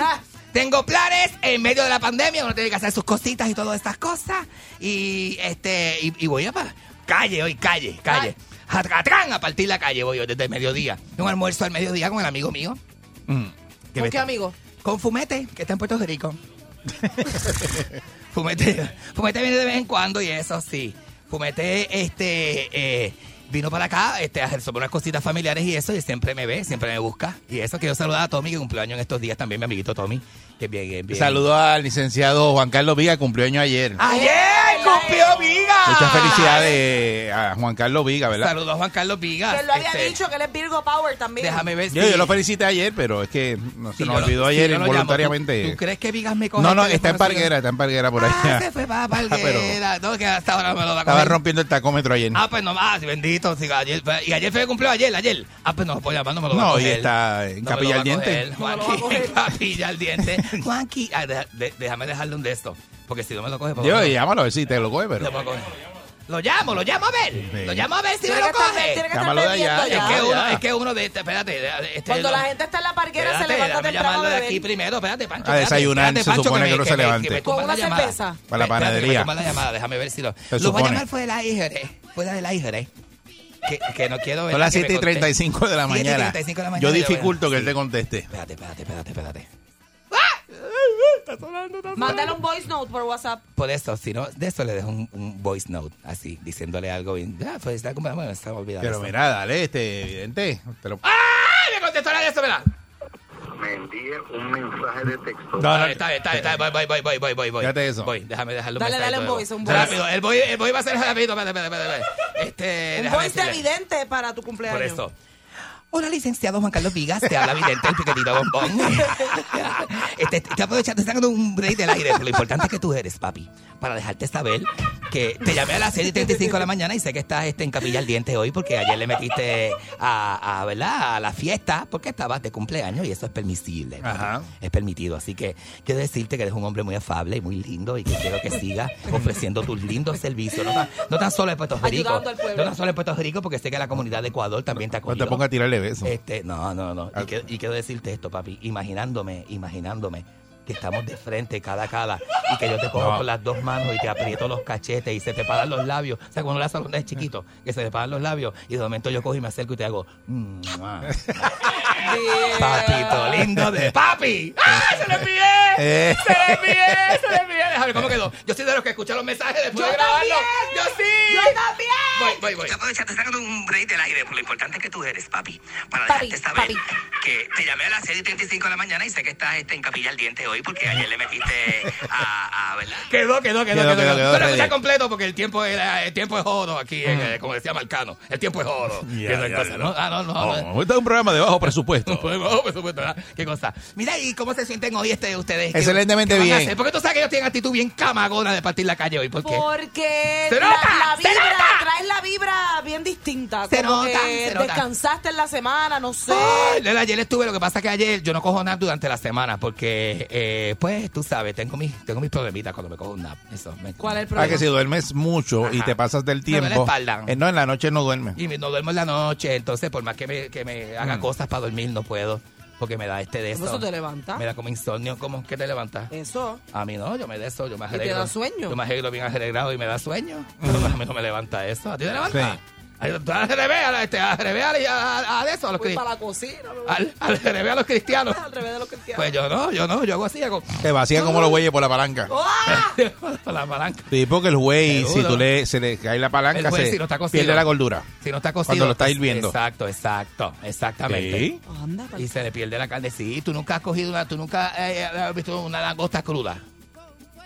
Tengo planes en medio de la pandemia, uno tiene que hacer sus cositas y todas estas cosas. Y este, y, y voy a pa- calle hoy, calle, calle. A partir la calle voy hoy desde el mediodía. Un almuerzo al mediodía con el amigo mío. Mm, que ¿Con qué amigo? Con Fumete, que está en Puerto Rico. Fumete, Fumete viene de vez en cuando y eso sí. Fumete, este, eh, vino para acá este, a resolver unas cositas familiares y eso, y siempre me ve, siempre me busca. Y eso, quiero saludar a Tommy, que cumpleaños en estos días también, mi amiguito Tommy, que bien, bien, bien. Saludos al licenciado Juan Carlos Viga, cumplió año ayer. ¡Ayer cumplió Viga! Muchas felicidades a Juan Carlos Viga, ¿verdad? Saludos a Juan Carlos Viga. Que lo había Este, dicho que él es Virgo Power también. Déjame ver Yo, yo lo felicité ayer, pero es que no, se Si nos lo- olvidó si ayer yo lo llamo, involuntariamente. ¿tú, tú crees que Vigas me coge no, no, está en si yo- Parguera, está en Parguera por Ah, allá. se fue para pero Parguera. No, que hasta ahora me lo va a estaba coger. rompiendo el tacómetro ayer. Ah, pues no más, bendito. sí, ayer, fue- y ayer fue el cumpleaños, ayer, ayer. Ah, pues no, pues llamando me lo va a No, y coger. está en No me Capilla lo va a Diente. coger, Capilla al Diente. Juanqui, ah, deja- de- déjame dejarle un de esto. Porque si no me lo coge, pues, Yo, no- llámalo a ver si te lo coge, pero. lo llamo, lo llamo a ver. Sí. Lo llamo a ver si me lo coge. tiene que estar Llámalo de allá, bebiendo Es que, ya. uno, es que uno de este, espérate, de- este, Cuando lo- la gente está en la parquera se Espérate, levanta déjame temprano a llamarlo de aquí primero. Espérate, Pancho. A espérate, desayunar, espérate, se Pancho, supone que me- uno se me- levante. me Con tumba una la llamada. cerveza. Para la Espérate, que panadería. me la llamada, déjame ver si lo. Se Lo voy a supone. llamar fuera del aire. Fuera del aire. Que, que no quiero ver. Son las que me 7 y conteste. 35 de la 7 y mañana. 35 de la mañana, Yo dificulto que él te conteste. Espérate, espérate, espérate, espérate. Mándale un voice note por WhatsApp. Por eso, si no, de eso le dejo un, un voice note, así, diciéndole algo bien. Ah, pues está como, bueno, estaba olvidando. Pero eso. mira, dale, este, evidente. Te lo- ¡Ah! Me contestó la de eso, ¿verdad? Me envíe un mensaje de texto. No, no, Está bien, está bien, está bien, voy, voy, voy, voy, voy, voy. Fíjate eso. Voy, déjame dejarlo Dale, dale un voice, un voice. Rápido, el voy, el voy va a ser rápido, espérate, espérate, espérate, espérate. Este, Un voice decirle. evidente para tu cumpleaños. Por eso. Hola, licenciado Juan Carlos Vigas, te habla Vidente, el piquetito bombón. este, te aprovechando, te sacando un break del aire, pero lo importante es que tú eres, papi, para dejarte saber que te llamé a las 6 y 35 de la mañana y sé que estás este, en Capilla al Diente hoy porque ayer le metiste a, a, ¿verdad? a la fiesta porque estabas de cumpleaños y eso es permisible. Ajá. Es permitido. Así que quiero decirte que eres un hombre muy afable y muy lindo y que quiero que sigas ofreciendo tus lindos servicios. No tan, no tan solo en Puerto Rico. No tan solo en Puerto Rico porque sé que la comunidad de Ecuador también te ha No te pongas a tirarle besos. Este, no, no, no. Y, que- y quiero decirte esto, papi. Imaginándome, imaginándome que estamos de frente cara a cara y que yo te cojo No. con las dos manos y te aprieto los cachetes y se te paran los labios. O sea, cuando la salón es chiquito, que se te paran los labios y de momento yo cojo y me acerco y te hago. Papito lindo de papi. ¡Ah, se lo envié! Eh. ¡Se lo envié! ¡Se lo envié! Déjame cómo quedó. Yo soy de los que escuchan los mensajes después ¡Yo de grabarlo. también! ¡Yo sí! ¡Yo también! Voy, voy, voy. Te aprovechaste sacando un break del aire por lo importante que tú eres, papi. Para Papi, dejarte saber papi. que te llamé a las 6 y 35 de la mañana y sé que estás este, en Capilla al Diente hoy porque ayer le metiste a, a ¿verdad? Quedó, quedó, quedó, Quedó, quedó. quedó, quedó Pero escucha completo porque el tiempo era, el tiempo es oro aquí, eh, como decía Marcano. El tiempo es Que no. Ah, no, no. no. Oh, este es un programa de bajo presupuesto. Pues, oh, por supuesto, ¿verdad? Qué cosa. Mira, ¿y cómo se sienten hoy este, ustedes ustedes. Excelentemente ¿qué van a bien. Porque tú sabes que ellos tienen actitud bien camagona de partir la calle hoy. ¿Por qué? Porque ¡Se la, nota! la ¡Se vibra, nota! traes la vibra bien distinta. Se como nota, que se nota. descansaste en la semana, no sé. Ay, ayer estuve, lo que pasa es que ayer yo no cojo nap durante la semana porque, eh, pues, tú sabes, tengo mis, tengo mis problemitas cuando me cojo un nap. Eso, me- ¿Cuál es el Ah, problema? que si duermes mucho y te pasas del Me duele la tiempo. espalda. eh, no, en la noche no duermes. Y me- no duermo en la noche, entonces por más que me, que me haga Mm. cosas para dormir, no puedo. Porque me da este de ¿Cómo eso. eso te levanta? Me da como insomnio. ¿Cómo? ¿Qué te levanta? Eso. A mí no, yo me de eso, yo me te arreglo. da sueño? Yo me arreglo bien arreglado y me da sueño. Pero a mí no me levanta eso. ¿A ti te levanta? Sí. Al revés, a, este, al revés a, a- a de eso, a los, Voy cri- para la cocina. al, al revés a los cristianos. Al revés de los cristianos. Pues yo no, yo no, yo hago así, hago Te vacía como los güeyes por la palanca. ¡Ah! con la palanca. Sí, porque el güey, si tú le, se le cae la El palanca, güey, se si no está cocido. pierde la gordura. Si no está cocido. Cuando lo está pues, hirviendo. Exacto, exacto, exactamente. Sí. Y se le pierde la carne. Sí, tú nunca has cogido una, tú nunca eh, has visto una langosta cruda.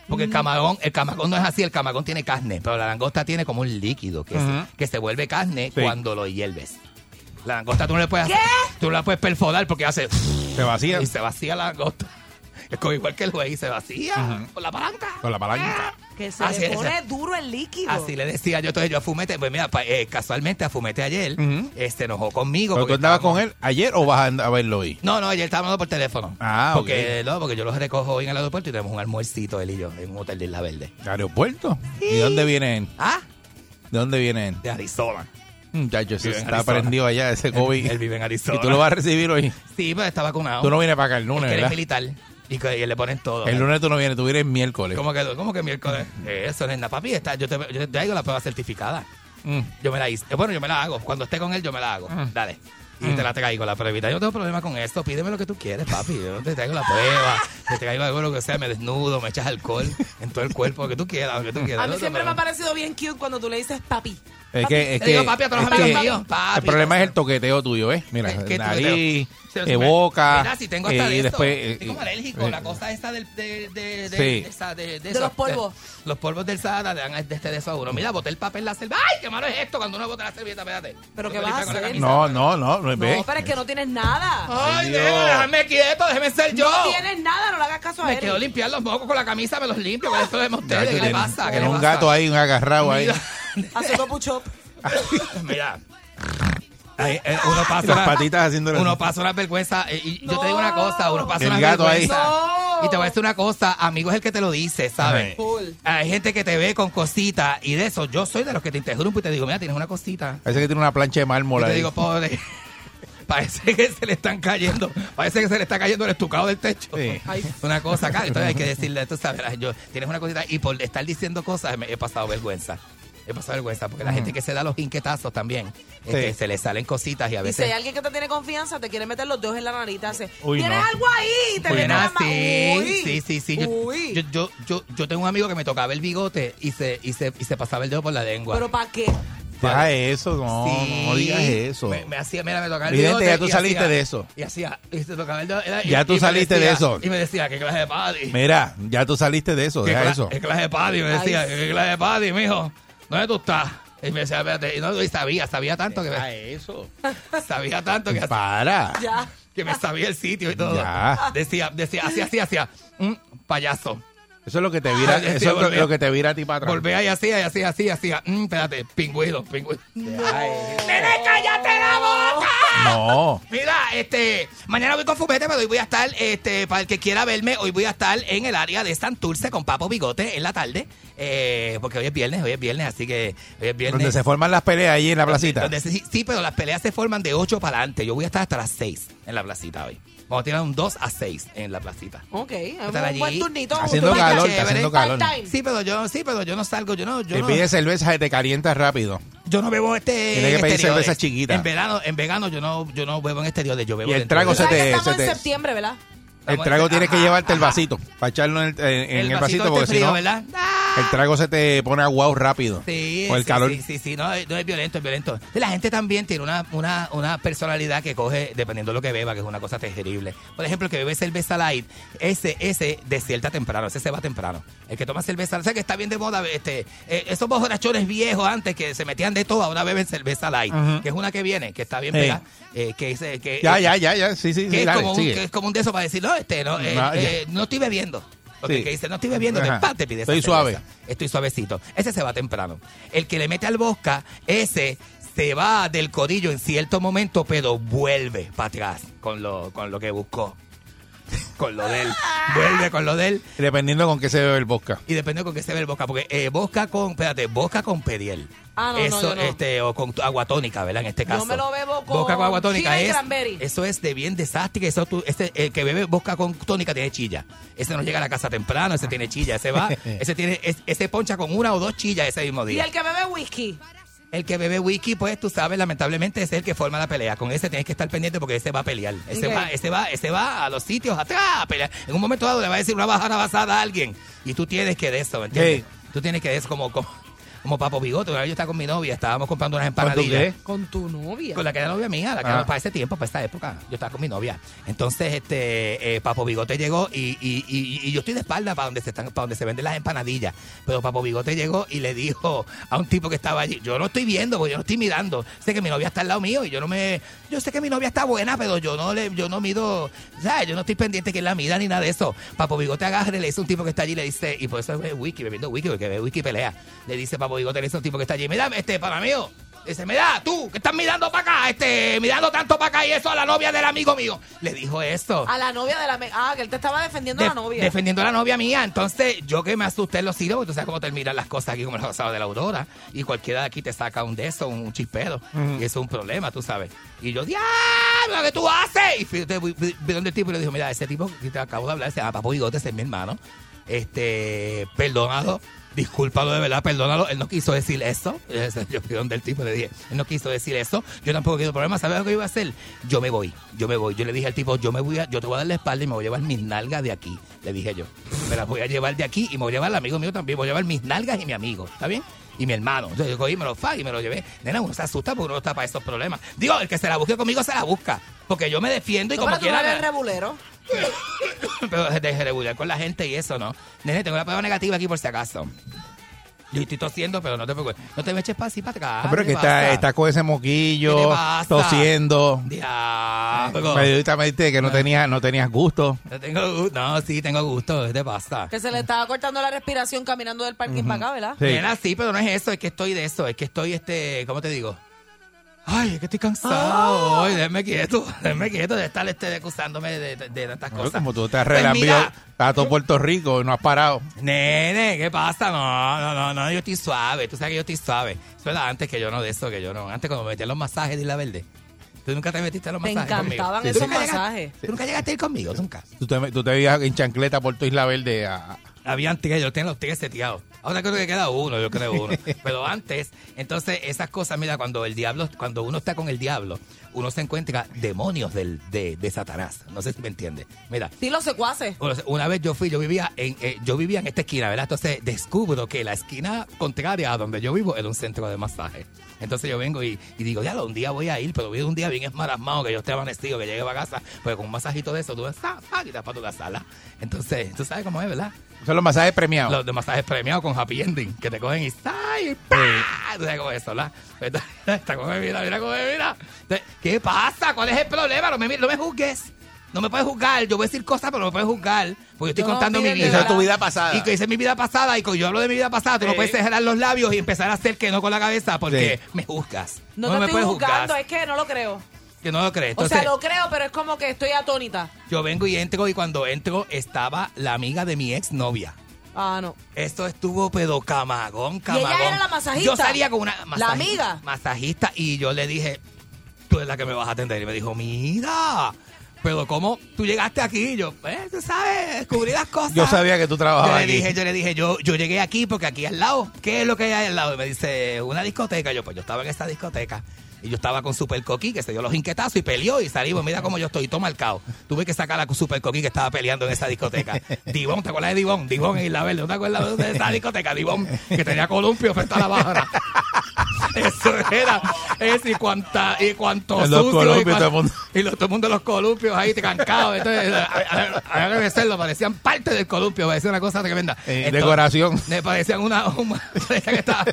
Porque el camarón, el camarón no es así, el camarón tiene carne, pero la langosta tiene como un líquido que, se, que se vuelve carne Sí. cuando lo hierves. La langosta tú no le puedes hacer- tú no la puedes perforar porque hace Se vacía y se vacía la langosta. Es como igual que el güey se vacía con la palanca. con la palanca. Que se Así le es. pone duro el líquido. Así le decía yo entonces yo a Fumete, pues mira, pa- eh, casualmente a Fumete ayer Ujú. eh, se enojó conmigo. ¿Pero tú porque andabas con él ayer o vas a verlo hoy? No, no, ayer estábamos hablando por teléfono. Ah, porque, no, porque yo los recojo hoy en el aeropuerto y tenemos un almuercito él y yo en un hotel de Isla Verde. ¿Aeropuerto? ¿Y dónde vienen? ¿Ah? ¿De dónde vienen? De Arizona. Muchachos, en está Arizona. prendido allá, ese COVID. Él, él vive en Arizona. y tú lo vas a recibir hoy. Sí, pero está vacunado. Tú no vienes para acá el Es lunes, que es ¿verdad? militar. Y, que, y le ponen todo. El lunes tú no vienes, tú vienes miércoles. ¿Cómo que, cómo que miércoles? Eso, nena, papi, está, yo, te, yo te traigo la prueba certificada. Mm. Yo me la hice. Eh, Bueno, yo me la hago. Cuando esté con él, yo me la hago. Mm. Dale. Y Mm. te la traigo, la pruebita. Yo no tengo problema con esto. Pídeme lo que tú quieres, papi. Yo te traigo la prueba. Te traigo algo, lo que sea. Me desnudo, me echas alcohol en todo el cuerpo. Lo que tú quieras, lo que tú quieras. A mí No, siempre me ha parecido bien cute cuando tú le dices papi. Es que, es Te que, digo papi a todos los amigos míos, papi. el problema es el toqueteo tuyo, ¿eh? Mira, ¿Qué- qué nariz, me- boca, Mira, si tengo hasta eh, de y esto. después... eh, Estoy como eh, alérgico. eh, la cosa esta del, de, de, de, Sí. de esa- de, de De los polvos. los polvos del Sahara le dan de este de uno. Mira, boté el papel en la servilleta. ¡Ay, qué malo es esto cuando uno bota la servilleta! Espérate. ¿Pero qué me vas a con hacer? camisa. No, no, no, no, No, pero es que no tienes nada. ¡Ay, déjame, déjame quieto! ¡Déjeme ser yo! No tienes nada, no le hagas caso a Me él. quedo limpiar los mocos con la camisa, me los limpio. ¿Cuál es el problema de ustedes? ¿Qué le pasa? ¿Qué tiene un gato ahí, un agarrado ahí. Haciendo push-up. mira. Eh, uno pasa las una- patitas haciendo uno pasa una vergüenza eh, y yo te digo una cosa, uno pasa El una vergüenza. No. Y te voy a decir una cosa, amigo es el que te lo dice, ¿sabes? Hay gente que te ve con cositas y de eso yo soy de los que te interrumpo y te digo, mira, tienes una cosita. Parece que tiene una plancha de mármol Y te ahí. digo, pobre. Parece que se le están cayendo, parece que se le está cayendo el estucado del techo. Sí. Una cosa acá, entonces hay que decirle, tú sabes, yo, tienes una cosita y por estar diciendo cosas me he pasado vergüenza. He pasado vergüenza porque la gente que se da los inquietazos también, Sí. este, se le salen cositas y a Y si veces hay alguien que te tiene confianza, te quiere meter los dedos en la nariz, te hace, Uy, ¿tienes no. algo ahí? Te Uy, mete nada, la mano. sí, Uy. sí, sí, sí. Yo, Uy. yo, yo, yo, yo tengo un amigo que me tocaba el bigote y se, y se, y se pasaba el dedo por la lengua. ¿Pero para qué? Deja eso, no, Sí. no digas eso. Me, me hacía, mira, me tocaba el Vidente, bigote. ya tú y saliste hacía- de eso. Y hacía, y se tocaba el dedo. era- y- Ya tú y me saliste de eso. Y me decía, ¿qué clase de paddy? Mira, ya tú saliste de eso, ¿Qué, deja cla- eso. ¿Qué clase de paddy? Me decía, Ay, ¿qué clase de paddy, mijo? ¿Dónde tú estás? Y me decía, espérate, y, no, y sabía, sabía tanto que me, eso. sabía tanto que, Para. Ya. que me sabía el sitio y todo. Ya. Decía, decía, hacía, hacía, hacía, un payaso. Eso es lo que te vira, Ay, eso sí, es lo, que te vira a ti para atrás. Volvía y hacía, y hacía, así, hacía. Mm, espérate, pingüino, pingüino. ¡Nene, cállate la boca! No. Mira, este, mañana voy con Fumete, pero hoy voy a estar, este, para el que quiera verme, hoy voy a estar en el área de Santurce con Papo Bigote en la tarde, eh, porque hoy es viernes, hoy es viernes, así que hoy es viernes. Donde se forman las peleas ahí en la placita. Donde se- sí, sí, pero las peleas se forman de 8 para adelante. Yo voy a estar hasta las 6 en la placita hoy. Vamos a tirar un 2 a 6 en la placita. Ok, es Estar un allí. buen turnito. Haciendo un turnito calor, chévere. haciendo calor. Part-time. Sí, pero yo, sí, pero yo no salgo, yo no, yo Te no, pides cerveza y te calientas rápido. yo no bebo este. Tienes que en pedir exteriores. cerveza chiquita. En verano, en verano yo no, yo no bebo en exteriores, yo bebo Y el dentro trago de- se ¿Sabes te- estamos se te- en septiembre, ¿verdad? El trago tienes que llevarte el vasito para echarlo en el, en- en el vasito, este porque si frío, no. ¿verdad? El trago se te pone aguado rápido. Sí, Con el sí, calor. Sí, sí, sí, no, no es violento, es violento. La gente también tiene una, una, una personalidad que coge dependiendo de lo que beba, que es una cosa terrible. Por ejemplo, el que bebe cerveza light, ese, ese desierta temprano, ese se va temprano. El que toma cerveza, o sea que está bien de moda, este, eh, esos borrachones viejos antes que se metían de todo, ahora beben cerveza light, que es una que viene, que está bien pegada, eh, que, que, Ya, ya, ya, ya. Sí, sí, que sí. es, Dale, como un, que es como un de esos para decir, no, este, no, eh, ya. eh, no estoy bebiendo. Porque Sí. que dice, no estoy bebiendo, te, Ajá. pa, te pide Estoy suave. Estoy suavecito. Ese se va temprano. El que le mete al bosca, ese se va del codillo en cierto momento, pero vuelve para atrás con lo, con lo que buscó. Con lo de él. Vuelve con lo de él. Dependiendo con qué se bebe el vodka. Y depende con qué se ve el bosca. Porque eh, bosca con, espérate, bosca con pediel. Ah, no, no, eso, yo no. este, o con agua tónica, ¿verdad? En este caso. Yo me lo bebo con Vodka con agua tónica chile y es, cranberry. eso es de bien desastre. Eso tú, ese, el que bebe vodka con tónica tiene chilla. Ese no llega a la casa temprano, ese tiene chilla. Ese va, ese tiene, es- ese poncha con una o dos chillas ese mismo Y día. el que bebe whisky. El que bebe whisky, pues tú sabes, lamentablemente es el que forma la pelea. Con ese tienes que estar pendiente porque ese va a pelear. Ese, va, ese, va, ese va a los sitios atrás a pelear. En un momento dado le va a decir una bajada basada a alguien. Y tú tienes que de eso, ¿me entiendes? Tú tienes que de eso como, como, como Papo Bigote. Yo estaba con mi novia, estábamos comprando unas ¿Con tu empanadillas. qué? Con tu novia. Con la que era novia mía, la que Ah. era para ese tiempo, para esta época. Yo estaba con mi novia. Entonces, este, eh, Papo Bigote llegó y, y- y- y yo estoy de espalda para donde se están, para donde se venden las empanadillas. Pero Papo Bigote llegó y le dijo a un tipo que estaba allí, yo no estoy viendo, porque yo no estoy mirando. Sé que mi novia está al lado mío y yo no me, yo sé que mi novia está buena, pero yo no le, yo no mido, ¿sabes? Yo no estoy pendiente que él la mida ni nada de eso. Papo Bigote agarre, le dice a un tipo que está allí, le dice, y por eso es wiki, bebiendo wiki, porque ve wiki pelea. Le dice Papo Dice a un tipo que está allí, mira, este, para mí, Dice, mira, tú, que estás mirando para acá, este, mirando tanto para acá y eso a la novia del amigo mío. Le dijo esto. A la novia de la... Ah, que él te estaba defendiendo a la novia. Defendiendo a la novia mía. Entonces, yo que me asusté en los hilos, porque tú sabes cómo terminan las cosas aquí como los pasados de la aurora. Y cualquiera de aquí te saca un de eso, un chispero. Y eso es un problema, tú sabes. Y yo, ¡diablo, qué tú haces! Y fui, fui- fui- fui donde el tipo y le dijo, mira, ese tipo que te acabo de hablar se llama Papo Bigote, ese es mi hermano. Este, perdónalo. Discúlpalo de verdad, perdónalo. Él no quiso decir eso. Yo fui donde el tipo le dije, él no quiso decir eso. Yo tampoco quiero problema. ¿Sabes lo que iba a hacer? Yo me voy, yo me voy. Yo le dije al tipo, yo me voy a, yo te voy a dar la espalda y me voy a llevar mis nalgas de aquí. Le dije yo. Me las voy a llevar de aquí y me voy a llevar al amigo mío también. Voy a llevar mis nalgas y mi amigo. ¿Está bien? Y mi hermano. Entonces yo cogí, me lo fa y me lo llevé. Nena, uno se asusta porque uno no está para esos problemas. Digo, el que se la busque conmigo se la busca. Porque yo me defiendo y No, como pero tú no quiera. eres rebulero. Pero de regular con la gente y eso, ¿no? Nene, tengo la prueba negativa aquí por si acaso. Yo estoy tosiendo, pero no te preocupes. No te me eches para así para atrás. No, pero ¿qué que está, está con ese ¿Qué moquillo, tosiendo. Diablo. Inmediatamente que no tenías, no tenías gusto. No, tengo gu- no, sí, tengo gusto. ¿Qué te pasa? Que se le estaba cortando la respiración caminando del parking para acá, ¿verdad? Sí. Nena, sí, pero no es eso, es que estoy de eso, es que estoy, este, ¿cómo te digo? Ay, es que estoy cansado. Ah. Ay, déjame quieto, déjame quieto de estar este, acusándome de, de- de tantas cosas. como tú te has Pues relambido a todo Puerto Rico y no has parado. Nene, ¿qué pasa? No, no, no, no, yo estoy suave. Tú sabes que yo estoy suave. Eso era antes que yo no de eso, que yo no. Antes cuando me metía en los masajes de Isla Verde. Tú nunca te metiste en los Me masajes conmigo. encantaban ¿Tú esos nunca llegaste- masajes. ¿Tú nunca llegaste a ir conmigo? Nunca. Tú te, tú te veías en chancleta por tu Isla Verde. a- Habían tigres, yo tengo los tigres seteados. Ahora creo que queda uno, yo creo uno. Pero antes, entonces esas cosas, mira, cuando el diablo, cuando uno está con el diablo, uno se encuentra demonios del, de, de Satanás. No sé si me entiende. Mira, Sí, los secuaces. Una- vez yo fui, yo vivía en eh, yo vivía en esta esquina, ¿verdad? Entonces descubro que la esquina contraria a donde yo vivo era un centro de masaje. Entonces yo vengo y, y digo, ya, un día voy a ir, pero voy un día bien esmarasmado, que yo esté amanecido, que llegue a casa, pues con un masajito de eso, tú. ¡sa! y te vas para tu sala. Entonces, tú sabes cómo es, ¿verdad? Son los masajes premiados. Los de masajes premiados con happy ending, que te cogen y ¡ay! y ¡pa! Tú sabes cómo es eso, ¿verdad? Está como me mira, mira cómo me mira. ¿Qué pasa? ¿Cuál es el problema? No me, no me juzgues. No me puedes juzgar. Yo voy a decir cosas, pero no me puedes juzgar. Porque yo estoy No, contando mi vida. Esa es tu vida pasada. Y que es mi vida pasada. Y cuando yo hablo de mi vida pasada, tú no puedes cerrar los labios y empezar a hacer que no con la cabeza porque me juzgas. No, No, te me estoy puedes juzgando, juzgar. es que no lo creo. Que no lo crees. o sea, lo creo, pero es como que estoy atónita. yo vengo y entro y cuando entro estaba la amiga de mi ex novia. Ah, no. Esto estuvo pedo camagón, ¿Y camagón. ella era la masajista? Yo salía con una ¿La amiga? Masajista y yo le dije, tú eres la que me vas a atender. Y me dijo, mira, pero ¿cómo tú llegaste aquí? Y yo, eh, tú sabes, descubrí las cosas. Yo sabía que tú trabajabas Yo le aquí. dije, yo le dije, yo, yo llegué aquí porque aquí al lado, ¿qué es lo que hay al lado? Y me dice, una discoteca. Yo, pues yo estaba en esta discoteca. Y yo estaba con Super Coqui, que se dio los inquietazos y peleó y salimos. Mira cómo yo estoy, todo marcado. Tuve que sacar a Super Coqui que estaba peleando en esa discoteca. Divón, ¿te acuerdas de Divón? Divón en Isla Verde. ¿No te acuerdas de esa discoteca? Divón, que tenía columpio frente a la barra. Eso era. Es y cuanta, y cuanto En los sucio, y, cuan- todo el mundo. y los- todo el mundo en los columpios ahí cancados. Entonces, había que vencerlo, parecían parte del columpio, parecía una cosa tremenda. Eh, decoración. Me parecían una, una- parecía que estaba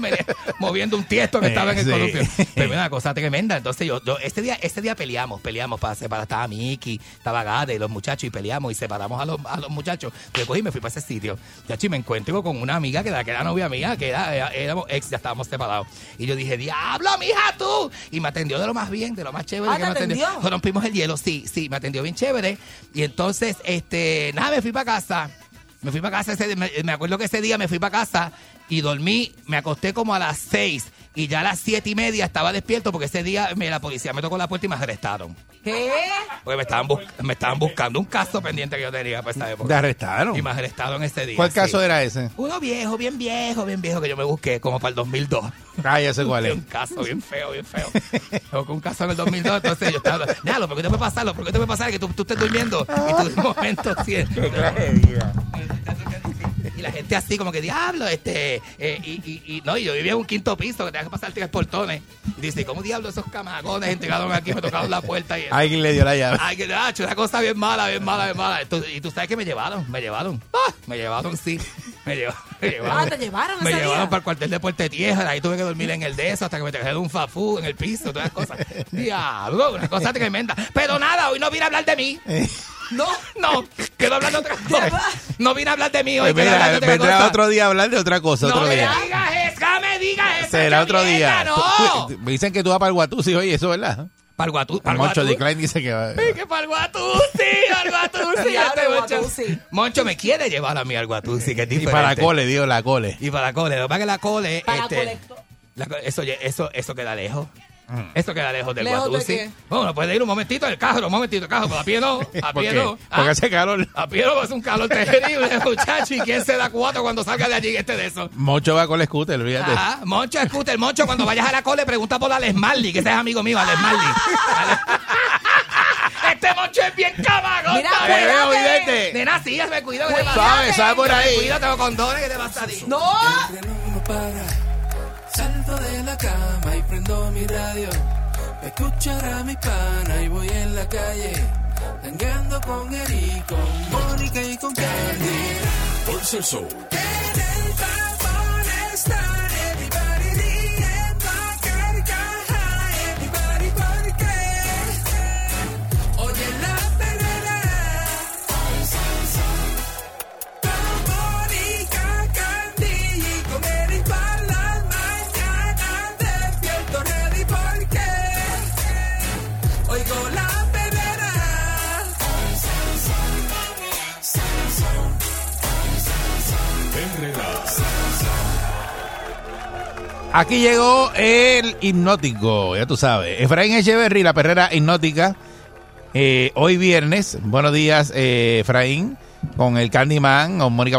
moviendo un tiesto que Eh, estaba en el sí. columpio. Pero una cosa tremenda. Entonces yo, yo ese día, ese día peleamos, peleamos para separar, estaba Miki, estaba Gade, los muchachos, y peleamos y separamos a los, a los muchachos. Yo cogí y me fui para ese sitio. Y me encuentro con una amiga que era, que era novia mía, que era- éramos ex, ya estábamos separados. Y yo dije, diablo, mija, tú. Y me atendió de lo más bien, de lo más chévere Ah, que ¿te me atendió. atendió? Rompimos el hielo, sí, sí, me atendió bien chévere. Y entonces, este, nada, me fui para casa. Me fui para casa, ese, me, me acuerdo que ese día me fui para casa y dormí, me acosté como a las seis y ya a las siete y media estaba despierto porque ese día me, la policía me tocó la puerta y me arrestaron. ¿Qué? Porque me estaban, bus- me estaban buscando un caso pendiente que yo tenía para esa época. Te arrestaron. Y me arrestaron ese día. ¿Cuál sí. caso era ese? Uno viejo, bien viejo, bien viejo que yo me busqué como para el 2002. Ah, ya sé cuál es. Un caso bien feo, bien feo. Tengo un caso en el 2002, entonces yo estaba... Ya, lo que te puede pasar, lo que te puede pasar es que tú, tú estés durmiendo y tú de momento sientes... Y la gente así como que, diablo, este... eh, y, y, y, no, y yo vivía en un quinto piso que tenía que pasar tres portones. Y dice, ¿cómo diablo esos camagones entregaron aquí? Me tocaron la puerta y... Alguien le dio la llave. Ay, que Nacho, una cosa bien mala, bien mala, bien mala. Entonces, y tú sabes que me llevaron, me llevaron. Ah, me llevaron, sí. Me llevaron. Me llevaron, Ah, ¿te llevaron me llevaron día? para el cuartel de Puerto Tierra. Ahí tuve que dormir en el de eso hasta que me trajeron un fafú en el piso, todas las cosas. Diablo, una cosa tremenda. Pero nada, hoy no vine a hablar de mí. No, no, hablar de otra cosa. No vine a hablar de mí hoy. Pues mira, hablar de otra vendrá cosa. otro día a hablar de otra cosa, No otro me día. digas eso, no me digas eso. Será otro día. mierda, No. Tú- Me dicen que tú vas para el Guatusi, oye, eso es verdad. Para el Guatu, El Moncho Decline dice que va. Que para el Guatusi, Guatusi. Este Moncho. Guatusi. Moncho me quiere llevar a mí al Guatusi, que es Y para la cole, digo, la cole. Y para la cole. Lo que pasa es que la cole... Para este, la eso, eso, eso queda lejos. Eso queda lejos del ¿Lejos Guatusi. Bueno, puede ir un momentito del carro, un momentito del carro, pero a pie no. A ¿Por pie qué? no. Ah, Porque hace calor. A pie no, es un calor terrible, muchacho. ¿Y quién se da cuatro cuando salga de allí este de eso? Moncho va con el scooter, olvídate. Ajá. Moncho, escúchate, Moncho, cuando vayas a la cole, pregunta por Alex Marley, que ese es amigo mío, Alex Marley. este Moncho es bien camagón. Mira, ¿sabes? Te veo, cuídate. Nena, sí, me cuido. que te? Suave, suave por ahí. Cuido, tengo condones, ¿qué te pasa a ti? No. Y prendo mi radio. Pa' escuchar a mi pana y voy en la calle. Tangando con Eri, con Mónica y con Candy. Ser show. Aquí llegó el hipnótico, ya tú sabes. Efraín Echeverry, la perrera hipnótica. Eh, hoy viernes, buenos días, eh, Efraín, con el Candyman, con Mónica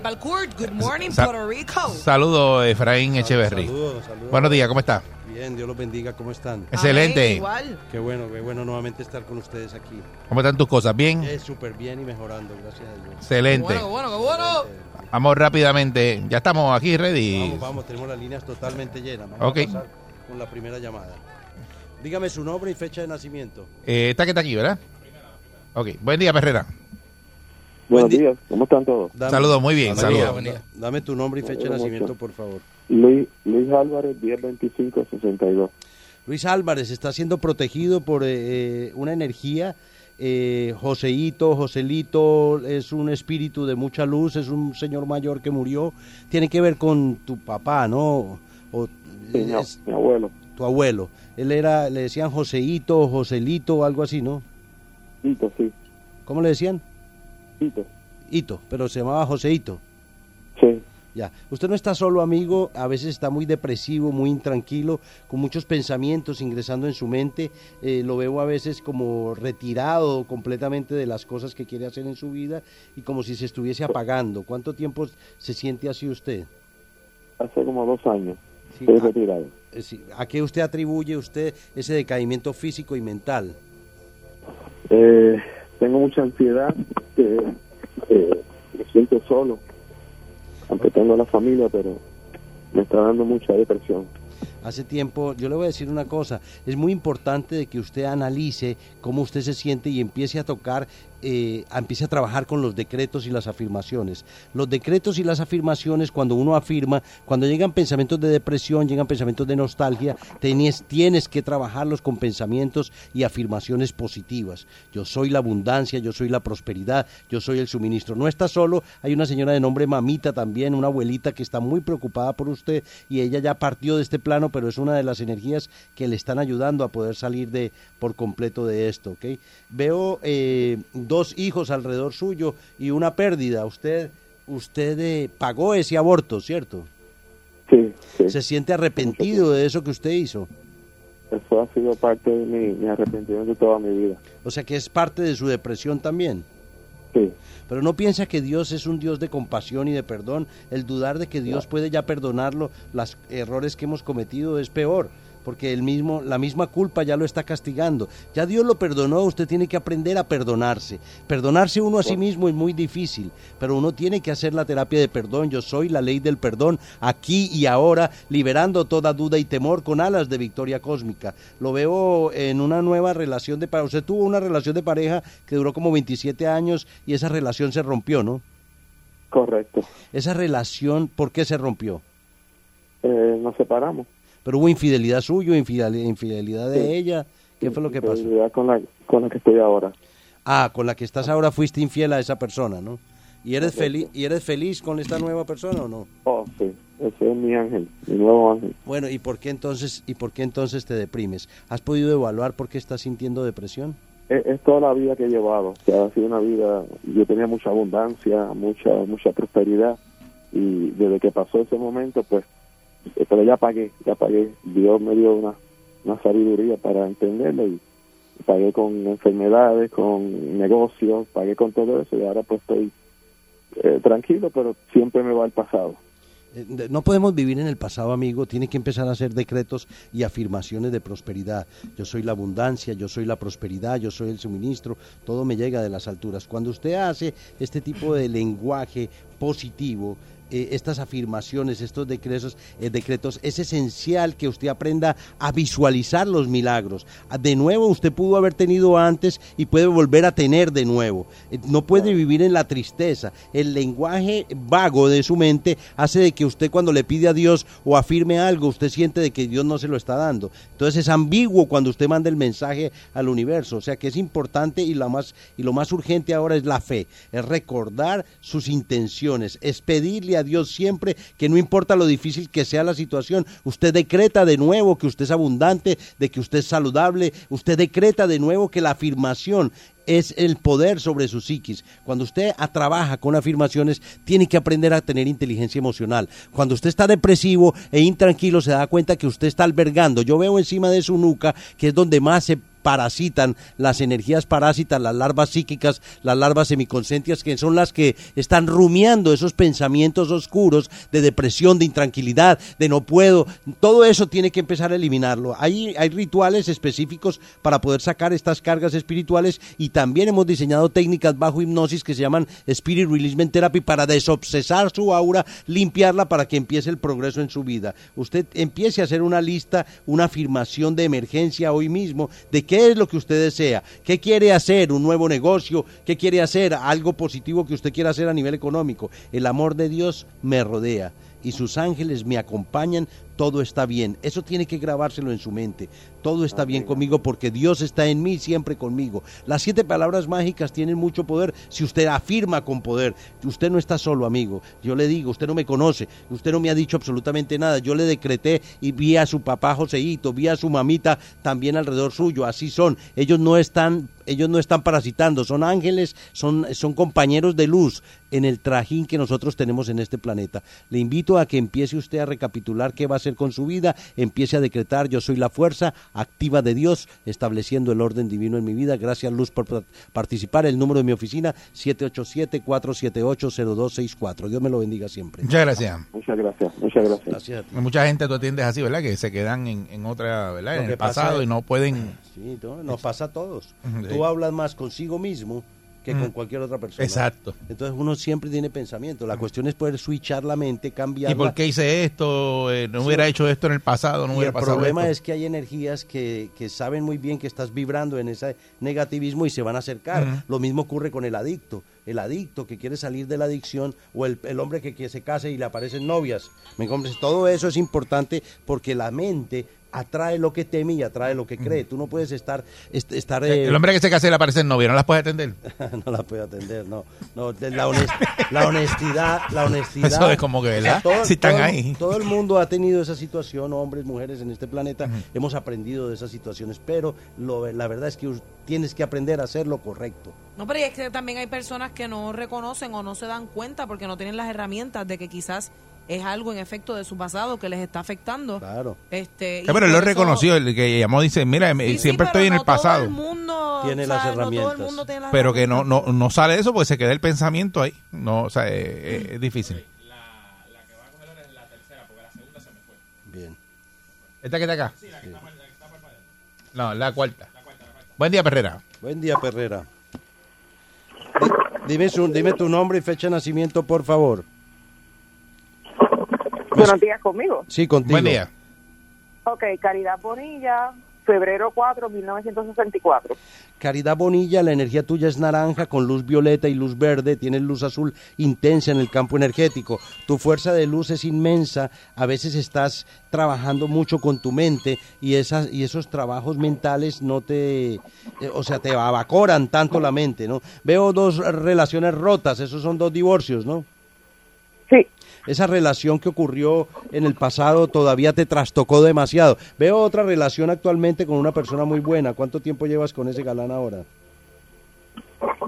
Palcourt, good morning, Sa- Puerto Rico. Saludos, Efraín Echeverry. Saludos, saludos. Buenos días, ¿cómo está? Bien, Dios los bendiga, ¿cómo están? Excelente. Igual. Qué bueno, qué bueno nuevamente estar con ustedes aquí. ¿Cómo están tus cosas? ¿Bien? Es súper bien y mejorando, gracias a Dios. Excelente. Bueno, qué bueno, qué bueno. Vamos rápidamente. Ya estamos aquí ready. Vamos, vamos, tenemos las líneas totalmente llenas. Vamos Ok. a pasar con la primera llamada. Dígame su nombre y fecha de nacimiento. Eh, está que está aquí, ¿verdad? Ok. Buen día, Perrera. Buenos Buen días, ¿cómo están todos? Dame- Saludos, muy bien, dame- saludos. Dame tu nombre y fecha de nacimiento, por favor. Luis, Luis Álvarez, 1025-62. Luis Álvarez está siendo protegido por eh, una energía. Eh, Joseito, Joselito es un espíritu de mucha luz, es un señor mayor que murió. Tiene que ver con tu papá, ¿no? O, Sí, mi, es mi abuelo, tu abuelo. Él era, le decían Joseito, Joselito, algo así, ¿no? Tito, sí, ¿Cómo le decían? Tito, Hito, pero se llamaba Joseito. sí. Ya, usted no está solo, amigo, a veces está muy depresivo, muy intranquilo, con muchos pensamientos ingresando en su mente. Eh, lo veo a veces como retirado completamente de las cosas que quiere hacer en su vida y como si se estuviese apagando. ¿Cuánto tiempo se siente así usted? Hace como dos años. Sí, Estoy a- retirado. Eh, sí, ¿A qué usted atribuye usted ese decaimiento físico y mental? Eh, tengo mucha ansiedad, eh, eh, me siento solo, aunque tengo la familia, pero me está dando mucha depresión. Hace tiempo, yo le voy a decir una cosa, es muy importante de que usted analice cómo usted se siente y empiece a tocar, eh, empiece a trabajar con los decretos y las afirmaciones. Los decretos y las afirmaciones, cuando uno afirma, cuando llegan pensamientos de depresión, llegan pensamientos de nostalgia, tienes, tienes que trabajarlos con pensamientos y afirmaciones positivas. Yo soy la abundancia, yo soy la prosperidad, yo soy el suministro. No está solo, hay una señora de nombre Mamita también, una abuelita que está muy preocupada por usted y ella ya partió de este plano, pero es una de las energías que le están ayudando a poder salir de por completo de esto, ¿ok? Veo eh, dos hijos alrededor suyo y una pérdida. Usted, usted eh, pagó ese aborto, ¿cierto? Sí, sí. ¿Se siente arrepentido de eso que usted hizo? Eso ha sido parte de mi, mi arrepentimiento toda mi vida. O sea que es parte de su depresión también. Sí. Pero no piensa que Dios es un Dios de compasión y de perdón. El dudar de que Dios puede ya perdonarlo, los errores que hemos cometido es peor, porque el mismo, la misma culpa ya lo está castigando. Ya Dios lo perdonó, usted tiene que aprender a perdonarse. Perdonarse uno a sí mismo es muy difícil, pero uno tiene que hacer la terapia de perdón. Yo soy la ley del perdón aquí y ahora, liberando toda duda y temor con alas de victoria cósmica. Lo veo en una nueva relación de pareja. Usted tuvo una relación de pareja que duró como 27 años y esa relación se rompió, ¿no? Correcto. Esa relación, ¿por qué se rompió? Eh, nos separamos. Pero hubo infidelidad suyo, infidelidad, infidelidad de Sí. ella. ¿Qué fue lo que pasó? Infidelidad Con la, con la que estoy ahora. Ah, con la que estás ahora fuiste infiel a esa persona, ¿no? ¿Y eres feliz y eres feliz con esta nueva persona o no? Oh, sí. Ese es mi ángel, mi nuevo ángel. Bueno, ¿y por qué entonces y por qué entonces te deprimes? ¿Has podido evaluar por qué estás sintiendo depresión? Es, es toda la vida que he llevado. Ha sido una vida. Yo tenía mucha abundancia, mucha mucha prosperidad. Y desde que pasó ese momento, pues. Pero ya pagué, ya pagué. Dios me dio una, una sabiduría para entenderlo. Y pagué con enfermedades, con negocios, pagué con todo eso. Y ahora, pues estoy eh, tranquilo, pero siempre me va al pasado. Eh, No podemos vivir en el pasado, amigo. Tiene que empezar a hacer decretos y afirmaciones de prosperidad. Yo soy la abundancia, yo soy la prosperidad, yo soy el suministro. Todo me llega de las alturas. Cuando usted hace este tipo de lenguaje positivo, eh, estas afirmaciones, estos decretos, eh, decretos, es esencial que usted aprenda a visualizar los milagros. Ah, De nuevo, usted pudo haber tenido antes y puede volver a tener de nuevo. Eh, No puede vivir en la tristeza. El lenguaje vago de su mente hace de que usted cuando le pide a Dios o afirme algo, usted siente de que Dios no se lo está dando. Entonces es ambiguo cuando usted manda el mensaje al universo. O sea que es importante y, la más, y lo más urgente ahora es la fe, es recordar sus intenciones, es pedirle a Dios siempre que no importa lo difícil que sea la situación, usted decreta de nuevo que usted es abundante, de que usted es saludable, usted decreta de nuevo que la afirmación es el poder sobre su psiquis. Cuando usted trabaja con afirmaciones, tiene que aprender a tener inteligencia emocional. Cuando usted está depresivo e intranquilo, se da cuenta que usted está albergando. Yo veo encima de su nuca, que es donde más se parasitan las energías parásitas, las larvas psíquicas, las larvas semiconcentrias, que son las que están rumiando esos pensamientos oscuros de depresión, de intranquilidad, de no puedo. Todo eso tiene que empezar a eliminarlo. Hay, hay rituales específicos para poder sacar estas cargas espirituales y también hemos diseñado técnicas bajo hipnosis que se llaman Spirit Releasement Therapy para desobsesar su aura, limpiarla para que empiece el progreso en su vida. Usted empiece a hacer una lista, una afirmación de emergencia hoy mismo de qué es lo que usted desea, qué quiere hacer, un nuevo negocio, qué quiere hacer, algo positivo que usted quiera hacer a nivel económico. El amor de Dios me rodea y sus ángeles me acompañan, todo está bien. Eso tiene que grabárselo en su mente. Todo está bien conmigo porque Dios está en mí, siempre conmigo. Las siete palabras mágicas tienen mucho poder si usted afirma con poder. Usted no está solo, amigo. Yo le digo, usted no me conoce, usted no me ha dicho absolutamente nada. Yo le decreté y vi a su papá Joseito, vi a su mamita también alrededor suyo. Así son. Ellos no están ellos no están parasitando, son ángeles, son, son compañeros de luz en el trajín que nosotros tenemos en este planeta. Le invito a que empiece usted a recapitular qué va a hacer con su vida, empiece a decretar yo soy la fuerza activa de Dios, estableciendo el orden divino en mi vida. Gracias Luz por pa- participar. El número de mi oficina 787-478-0264. Dios me lo bendiga siempre. Muchas gracias. Muchas gracias, muchas gracias. Gracias a ti. Mucha gente tú atiendes así, ¿verdad? Que se quedan en, en otra, ¿verdad? Lo En el pasa pasado es- y no pueden... Sí, no, nos pasa a todos. Sí. Tú hablas más consigo mismo que con cualquier otra persona. Exacto. Entonces uno siempre tiene pensamiento. La cuestión es poder switchar la mente, cambiarla. ¿Y por qué hice esto? Eh, no Sí. hubiera hecho esto en el pasado, no Y hubiera el pasado problema esto. es que hay energías que, que saben muy bien que estás vibrando en ese negativismo y se van a acercar. Lo mismo ocurre con el adicto. El adicto que quiere salir de la adicción o el, el hombre que, que se case y le aparecen novias. ¿Me comprendes? Todo eso es importante porque la mente atrae lo que teme y atrae lo que cree. Tú no puedes estar... est- estar Eh, el hombre que se casa y le aparece el novio, ¿no las puede atender? no la puede atender, no. no la, honest- la honestidad, la honestidad. Eso es como que, ¿verdad? Si están todo- ahí. Todo el mundo ha tenido esa situación, hombres, mujeres en este planeta. Hemos aprendido de esas situaciones, pero lo- la verdad es que tienes que aprender a hacer lo correcto. No, pero es que también hay personas que no reconocen o no se dan cuenta porque no tienen las herramientas de que quizás es algo en efecto de su pasado que les está afectando. Claro. Este, Eh, pero él lo reconoció, el que llamó dice, mira, Sí, sí, siempre estoy en no el pasado. Todo el mundo, Tiene o sea, las no todo el herramientas. mundo tiene las pero que no, herramientas. no, no sale de eso porque se queda el pensamiento ahí. No, o sea, eh, eh, es difícil. Bien. ¿Esta que está acá? No, la cuarta. Buen día, Perrera. Buen día, Perrera. Di- Dime, su- dime tu nombre y fecha de nacimiento, por favor. Buenos días conmigo. Sí, contigo. Buen día. Ok, Caridad Bonilla, febrero 4, 1964. Caridad Bonilla, la energía tuya es naranja con luz violeta y luz verde, tienes luz azul intensa en el campo energético. Tu fuerza de luz es inmensa, a veces estás trabajando mucho con tu mente y esas y esos trabajos mentales no te eh, o sea, te abacoran tanto la mente, ¿no? Veo dos relaciones rotas, esos son dos divorcios, ¿no? Sí. Esa relación que ocurrió en el pasado todavía te trastocó demasiado. Veo otra relación actualmente con una persona muy buena. ¿Cuánto tiempo llevas con ese galán ahora?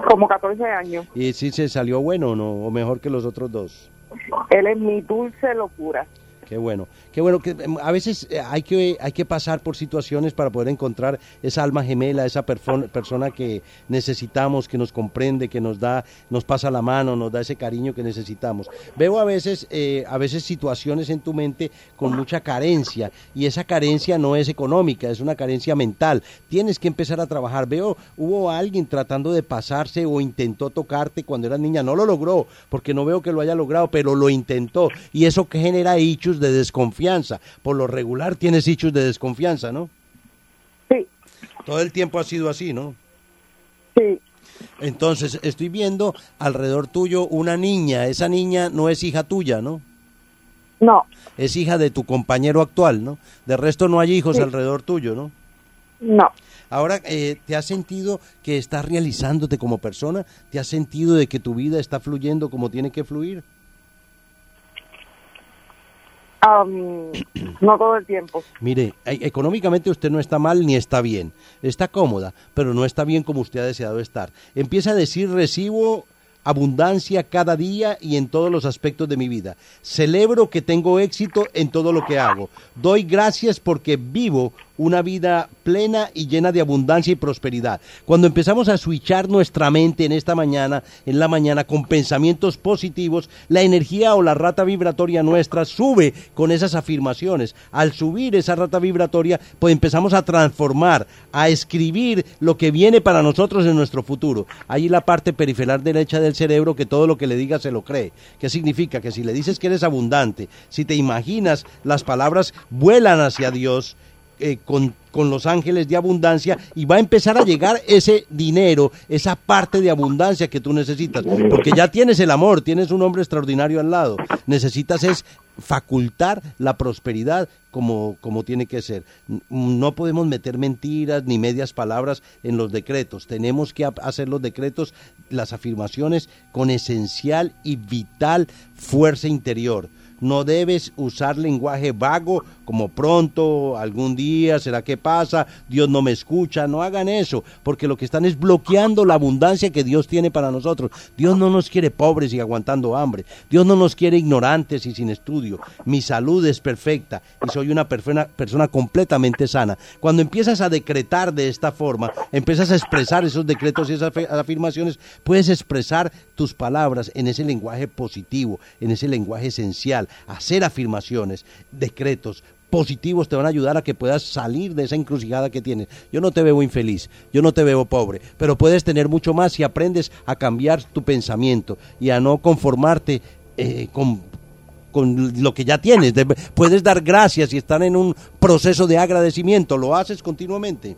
Como 14 años. ¿Y si se salió bueno o no? ¿O mejor que los otros dos? Él es mi dulce locura. Qué bueno. Qué bueno que em, a veces eh, hay que hay que pasar por situaciones para poder encontrar esa alma gemela, esa persona que necesitamos, que nos comprende, que nos da, nos pasa la mano, nos da ese cariño que necesitamos. Veo a veces eh, a veces situaciones en tu mente con mucha carencia y esa carencia no es económica, es una carencia mental. Tienes que empezar a trabajar. Veo hubo alguien tratando de pasarse o intentó tocarte cuando eras niña, no lo logró porque no veo que lo haya logrado, pero lo intentó y eso que genera hechos de desconfianza. Por lo regular tienes hechos de desconfianza, ¿no? Sí. Todo el tiempo ha sido así, ¿no? Sí. Entonces, estoy viendo alrededor tuyo una niña. Esa niña no es hija tuya, ¿no? No. Es hija de tu compañero actual, ¿no? De resto no hay hijos Sí. alrededor tuyo, ¿no? No. Ahora, eh, ¿te has sentido que estás realizándote como persona? ¿Te has sentido de que tu vida está fluyendo como tiene que fluir? No todo el tiempo. Mire, e- económicamente usted no está mal ni está bien. Está cómoda, pero no está bien como usted ha deseado estar. Empieza a decir recibo abundancia cada día y en todos los aspectos de mi vida. Celebro que tengo éxito en todo lo que hago. Doy gracias porque vivo una vida plena y llena de abundancia y prosperidad. Cuando empezamos a switchar nuestra mente en esta mañana, en la mañana, con pensamientos positivos, la energía o la rata vibratoria nuestra sube con esas afirmaciones. Al subir esa rata vibratoria, pues empezamos a transformar, a escribir lo que viene para nosotros en nuestro futuro. Ahí la parte periferal derecha del cerebro que todo lo que le digas se lo cree. ¿Qué significa? Que si le dices que eres abundante, si te imaginas, las palabras vuelan hacia Dios, eh, con, con los ángeles de abundancia y va a empezar a llegar ese dinero, esa parte de abundancia que tú necesitas, porque ya tienes el amor, tienes un hombre extraordinario al lado, necesitas es facultar la prosperidad como, como tiene que ser. No podemos meter mentiras ni medias palabras en los decretos. Tenemos que hacer los decretos, las afirmaciones con esencial y vital fuerza interior. No debes usar lenguaje vago como pronto, algún día, será que pasa, Dios no me escucha. No hagan eso, porque lo que están es bloqueando la abundancia que Dios tiene para nosotros. Dios no nos quiere pobres y aguantando hambre. Dios no nos quiere ignorantes y sin estudio. Mi salud es perfecta y soy una persona, persona completamente sana. Cuando empiezas a decretar de esta forma, empiezas a expresar esos decretos y esas afirmaciones, puedes expresar tus palabras en ese lenguaje positivo, en ese lenguaje esencial, hacer afirmaciones, decretos positivos te van a ayudar a que puedas salir de esa encrucijada que tienes. Yo no te veo infeliz, yo no te veo pobre, pero puedes tener mucho más si aprendes a cambiar tu pensamiento y a no conformarte eh, con con lo que ya tienes. De- puedes dar gracias y estar en un proceso de agradecimiento. ¿Lo haces continuamente?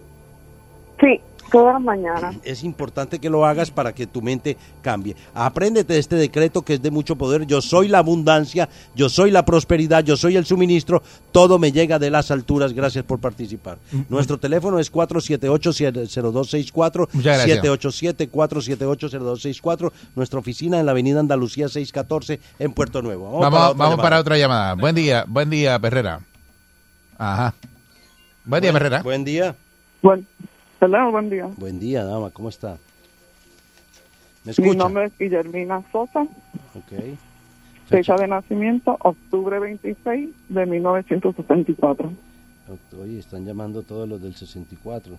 Sí, todas las mañanas. Es importante que lo hagas para que tu mente cambie. Apréndete este decreto que es de mucho poder. Yo soy la abundancia, yo soy la prosperidad, yo soy el suministro. Todo me llega de las alturas. Gracias por participar. Nuestro teléfono es 478-0264, Muchas gracias. 787-478-0264. Nuestra oficina en la avenida Andalucía 614 en Puerto Nuevo. Vamos, para vamos, otra llamada. para otra llamada. Buen día, buen día, Perrera. Ajá. Buen día, Perrera. Buen día. Buen, hello, buen día. Buen día, dama. ¿Cómo está? ¿Me Mi escucha? nombre es Guillermina Sosa. Ok. Fecha de nacimiento, octubre 26 de 1964. Oye, están llamando todos los del 64.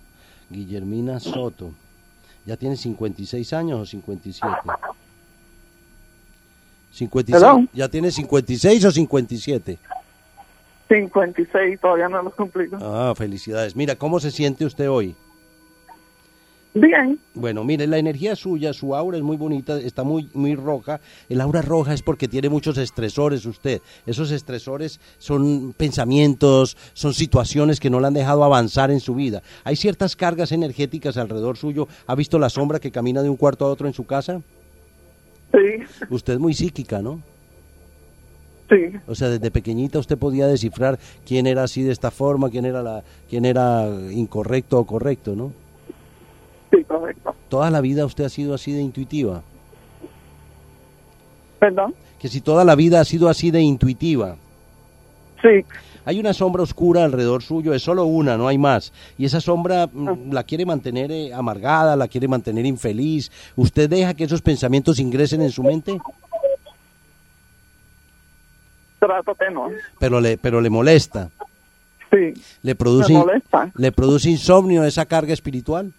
Guillermina Soto. ¿Ya tiene 56 años o 57? 56. Hello. ¿Ya tiene 56 o 57? 56, todavía no lo he cumplido. Ah, felicidades. Mira, ¿cómo se siente usted hoy? Bien. Bueno, mire, la energía suya, su aura es muy bonita, está muy, muy roja. El aura roja es porque tiene muchos estresores usted. Esos estresores son pensamientos, son situaciones que no le han dejado avanzar en su vida. Hay ciertas cargas energéticas alrededor suyo. ¿Ha visto la sombra que camina de un cuarto a otro en su casa? Sí. Usted es muy psíquica, ¿no? Sí. O sea, desde pequeñita usted podía descifrar quién era así de esta forma, quién era la, quién era incorrecto o correcto, ¿no? Sí, correcto. Toda la vida usted ha sido así de intuitiva. ¿Perdón? Que si toda la vida ha sido así de intuitiva. Sí. Hay una sombra oscura alrededor suyo, es solo una, no hay más. Y esa sombra mm, la quiere mantener eh, amargada, la quiere mantener infeliz. ¿Usted deja que esos pensamientos ingresen en su mente? Trato que no. Pero le, pero le molesta. Sí. Le produce, molesta. le produce insomnio esa carga espiritual.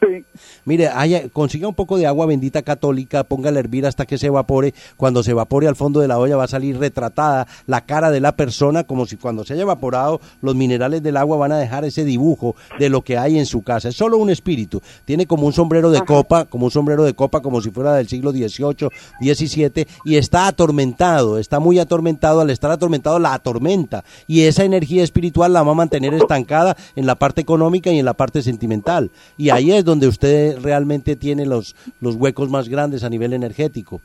Sí. Mire, haya- consiga un poco de agua bendita católica, póngala a hervir hasta que se evapore. Cuando se evapore al fondo de la olla va a salir retratada la cara de la persona, como si cuando se haya evaporado los minerales del agua van a dejar ese dibujo de lo que hay en su casa. Es solo un espíritu. Tiene como un sombrero de copa, como un sombrero de copa, como si fuera del siglo XVIII, XVII, y está atormentado, está muy atormentado. Al estar atormentado, la atormenta. Y esa energía espiritual la va a mantener estancada en la parte económica y en la parte sentimental. Y ahí es donde usted realmente tiene los, los huecos más grandes a nivel energético.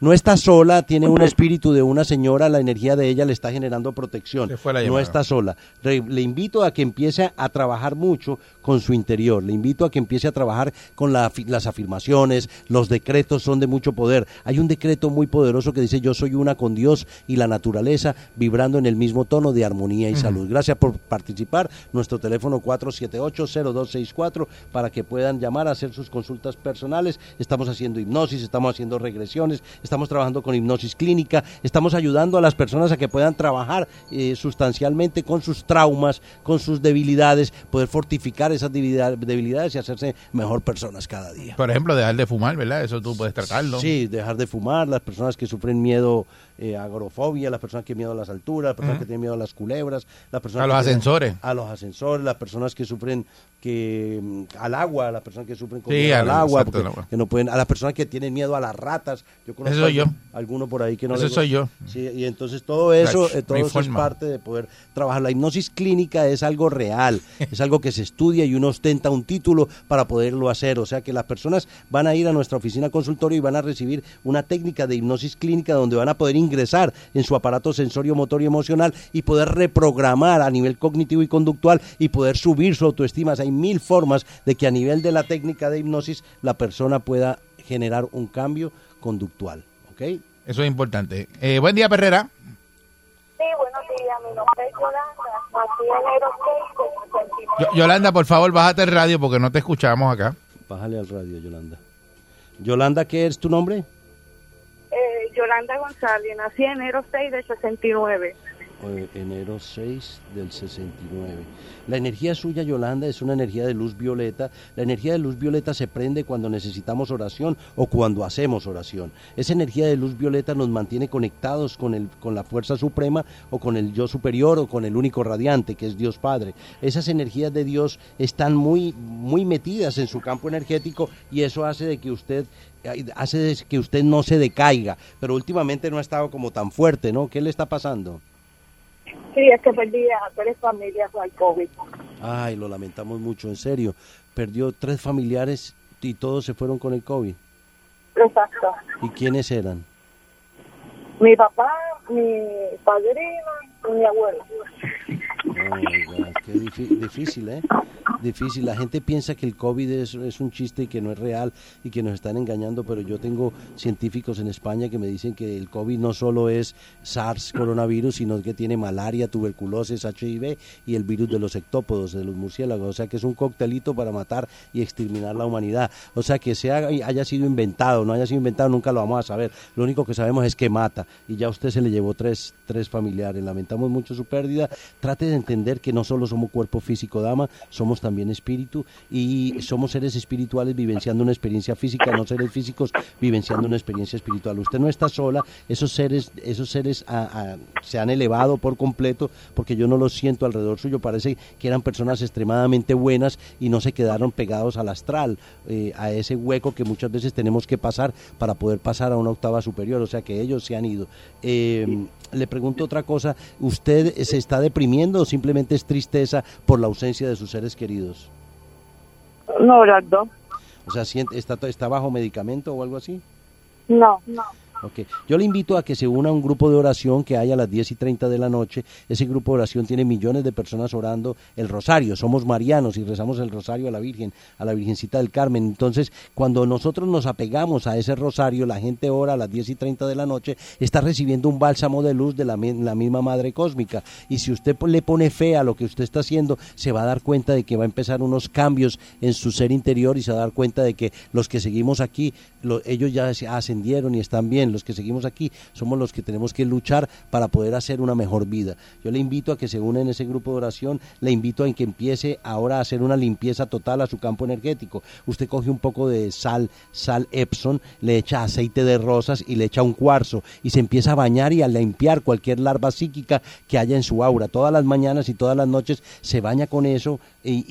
No está sola, tiene un espíritu de una señora, la energía de ella le está generando protección. No está sola. Le invito a que empiece a trabajar mucho con su interior. Le invito a que empiece a trabajar con la las afirmaciones. Los decretos son de mucho poder. Hay un decreto muy poderoso que dice yo soy una con Dios y la naturaleza vibrando en el mismo tono de armonía y salud. Gracias por participar. Nuestro teléfono 478-0264 para que puedan llamar a hacer sus consultas personales. Estamos haciendo hipnosis, estamos haciendo regresiones, estamos trabajando con hipnosis clínica, estamos ayudando a las personas a que puedan trabajar eh, sustancialmente con sus traumas, con sus debilidades, poder fortificar esas debilidad- debilidades y hacerse mejor personas cada día. Por ejemplo, dejar de fumar, ¿verdad? Eso tú puedes tratarlo. Sí, dejar de fumar, las personas que sufren miedo, eh, agorofobia, las personas que tienen miedo a las alturas, las personas que tienen miedo a las culebras, las personas A los tienen- ascensores. a los ascensores, las personas que sufren que mm, al agua, las personas que sufren con Sí, miedo al al- agua, porque- que no pueden, a las personas que tienen miedo a las ratas. Yo conozco Eso soy yo. Alguno por ahí que no le soy yo. Sí, y entonces todo eso, todo eso es parte de poder trabajar. La hipnosis clínica es algo real, es algo que se estudia y uno ostenta un título para poderlo hacer. O sea que las personas van a ir a nuestra oficina consultorio y van a recibir una técnica de hipnosis clínica donde van a poder ingresar en su aparato sensorio, motor y emocional y poder reprogramar a nivel cognitivo y conductual y poder subir su autoestima. O sea, hay mil formas de que a nivel de la técnica de hipnosis la persona pueda generar un cambio conductual. ¿Ok? Eso es importante. Eh, buen día, Perrera. Sí, buenos días. Mi nombre es Yolanda. Nací en enero 6 del 69. Yo- Yolanda, por favor, bájate el radio porque no te escuchamos acá. Bájale al radio, Yolanda. Yolanda, ¿qué es tu nombre? Yolanda González. Nací en enero 6 del 69. Eh, enero 6 del 69. La energía suya, Yolanda, es una energía de luz violeta. La energía de luz violeta se prende cuando necesitamos oración o cuando hacemos oración. Esa energía de luz violeta nos mantiene conectados con, el, con la fuerza suprema o con el yo superior o con el único radiante, que es Dios Padre. Esas energías de Dios están muy, muy metidas en su campo energético y eso hace de que usted hace que usted no se decaiga, pero últimamente no ha estado como tan fuerte, ¿no? ¿Qué le está pasando? Sí, es que perdí a tres familias al COVID. Ay, lo lamentamos mucho, en serio. Perdió tres familiares y todos se fueron con el COVID. Exacto. ¿Y quiénes eran? Mi papá, mi padrino y mi abuelo. Oh, qué difí- difícil, ¿eh? Difícil. La gente piensa que el COVID es, un chiste y que no es real y que nos están engañando, pero yo tengo científicos en España que me dicen que el COVID no solo es SARS coronavirus, sino que tiene malaria, tuberculosis, HIV y el virus de los ectópodos, de los murciélagos. O sea que es un coctelito para matar y exterminar la humanidad. O sea que sea, haya sido inventado, no haya sido inventado, nunca lo vamos a saber. Lo único que sabemos es que mata y ya usted se le llevó tres, tres familiares. Lamentamos mucho su pérdida. Trate de entender que no solo somos cuerpo físico, dama, somos también espíritu y somos seres espirituales vivenciando una experiencia física, no seres físicos vivenciando una experiencia espiritual. Usted no está sola, esos seres, esos seres ah, ah, se han elevado por completo porque yo no los siento alrededor suyo. Parece que eran personas extremadamente buenas y no se quedaron pegados al astral, eh, a ese hueco que muchas veces tenemos que pasar para poder pasar a una octava superior. O sea que ellos se han ido. Eh, le pregunto otra cosa, ¿usted se está deprimiendo o simplemente es tristeza por la ausencia de sus seres queridos? No, las dos. O sea, ¿está, está bajo medicamento o algo así? No, no. Ok. Yo le invito a que se una a un grupo de oración que hay a las 10 y 30 de la noche. Ese grupo de oración tiene millones de personas orando el rosario. Somos marianos y rezamos el rosario a la Virgen, a la Virgencita del Carmen. Entonces, cuando nosotros nos apegamos a ese rosario, la gente ora a las 10 y 30 de la noche, está recibiendo un bálsamo de luz de la, mi- la misma Madre Cósmica. Y si usted le pone fe a lo que usted está haciendo, se va a dar cuenta de que va a empezar unos cambios en su ser interior y se va a dar cuenta de que los que seguimos aquí, lo- ellos ya ascendieron y están bien. Los que seguimos aquí somos los que tenemos que luchar para poder hacer una mejor vida. Yo le invito a que se una en ese grupo de oración, le invito a que empiece ahora a hacer una limpieza total a su campo energético. Usted coge un poco de sal, sal Epson, le echa aceite de rosas y le echa un cuarzo y se empieza a bañar y a limpiar cualquier larva psíquica que haya en su aura. Todas las mañanas y todas las noches se baña con eso y,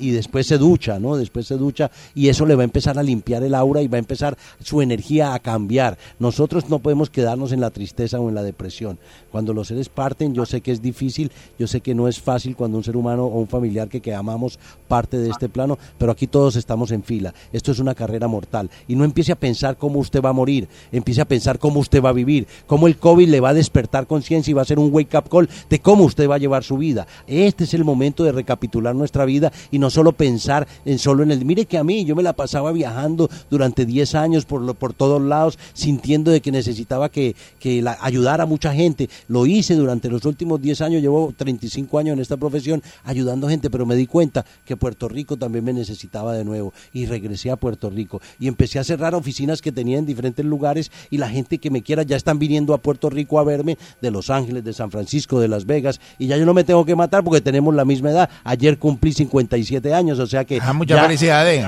y- después se ducha, ¿no? Después se ducha y eso le va a empezar a limpiar el aura y va a empezar su energía a cambiar. Nosotros no podemos quedarnos en la tristeza o en la depresión. Cuando los seres parten, yo sé que es difícil, yo sé que no es fácil cuando un ser humano o un familiar que, que amamos parte de este plano, pero aquí todos estamos en fila. Esto es una carrera mortal. Y no empiece a pensar cómo usted va a morir, empiece a pensar cómo usted va a vivir, cómo el COVID le va a despertar conciencia y va a ser un wake-up call de cómo usted va a llevar su vida. Este es el momento de recapitular nuestra vida y no solo pensar en solo en el... Mire que a mí yo me la pasaba viajando durante 10 años por, por todos lados, sintiendo de que necesitaba que, que la, ayudar a mucha gente. Lo hice durante los últimos 10 años, llevo 35 años en esta profesión ayudando gente, pero me di cuenta que Puerto Rico también me necesitaba de nuevo y regresé a Puerto Rico y empecé a cerrar oficinas que tenía en diferentes lugares y la gente que me quiera ya están viniendo a Puerto Rico a verme de Los Ángeles, de San Francisco, de Las Vegas y ya yo no me tengo que matar porque tenemos la misma edad. Ayer cumplí 57 años, o sea que... Ah, muchas ya- felicidades.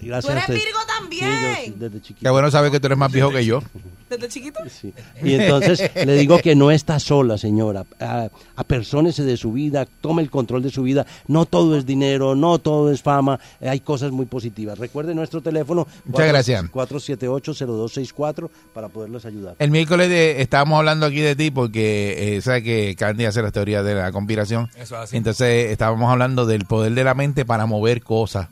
Gracias Tú a eres. Virgo también. Sí, yo- desde chiquito. Qué bueno saber que tú eres más viejo que yo. Desde chiquito. Y entonces le digo que no está sola, señora. A, apersónese de su vida, tome el control de su vida. No todo es dinero, no todo es fama. Hay cosas muy positivas. Recuerde nuestro teléfono. Muchas gracias. 478-0264 para poderles ayudar. El miércoles de- estábamos hablando aquí de ti porque eh, sabes que Candy hace las teorías de la conspiración. Eso es así. Entonces estábamos hablando del poder de la mente para mover cosas.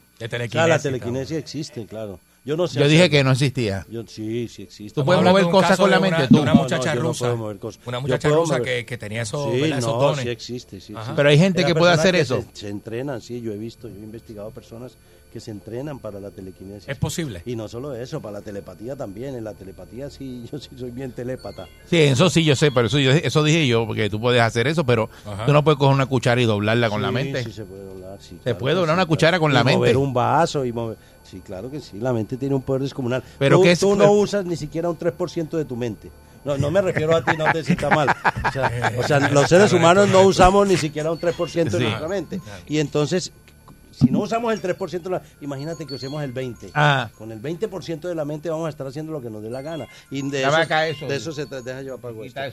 Claro, la telequinesia existe, claro. Yo no sé. Yo dije que no existía. Yo, sí, sí existe. Tú puedes mover cosas con la mente, una- tú. una No, no, muchacha yo no rusa. puedo mover cosas. Una muchacha rusa mover- que, que tenía esos, Sí, esos no, dones. sí existe, sí, sí. Pero hay gente Hay que puede hacer eso. Se, se entrenan, sí, yo he visto, yo he investigado personas que se entrenan para la telequinesia. Es posible. Y no solo eso, para la telepatía también. En la telepatía sí, yo sí soy bien telépata. Sí, eso sí yo sé, pero eso, yo- eso dije yo, porque tú puedes hacer eso, pero Ajá. tú no puedes coger una cuchara y doblarla con la mente. Sí, se puede doblar, sí, Se claro puede que doblar sí, una cuchara claro. con Y la mente. mover un vaso y mover... Sí, claro que sí, la mente tiene un poder descomunal. Pero tú, ¿qué es- tú no usas ni siquiera un 3% de tu mente. No, no me refiero a ti, no te sientas mal. O sea, o sea, los seres humanos no usamos ni siquiera un 3% de Sí. nuestra mente. Y entonces, si no usamos el 3%, de la- imagínate que usemos el 20%. Ah. Con el 20% de la mente vamos a estar haciendo lo que nos dé la gana. Y de Ya eso, eso. de eso se trata. Deja eso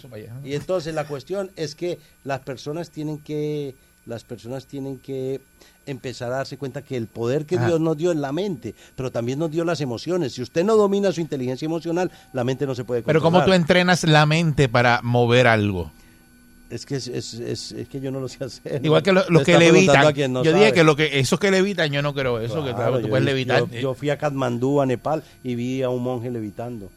para allá. Y entonces la cuestión es que las personas tienen que las personas tienen que empezar a darse cuenta que el poder que Ajá. Dios nos dio es la mente, pero también nos dio las emociones. Si usted no domina su inteligencia emocional, la mente no se puede Pero controlar. ¿cómo tú entrenas la mente para mover algo? Es que es, es, es- es que yo no lo sé hacer. Igual que lo- los Le que levitan. no yo dije que lo que esos que levitan, yo no creo eso, que Claro, tú yo puedes vi- levitar. Yo, yo fui a Katmandú, a Nepal, y vi a un monje levitando.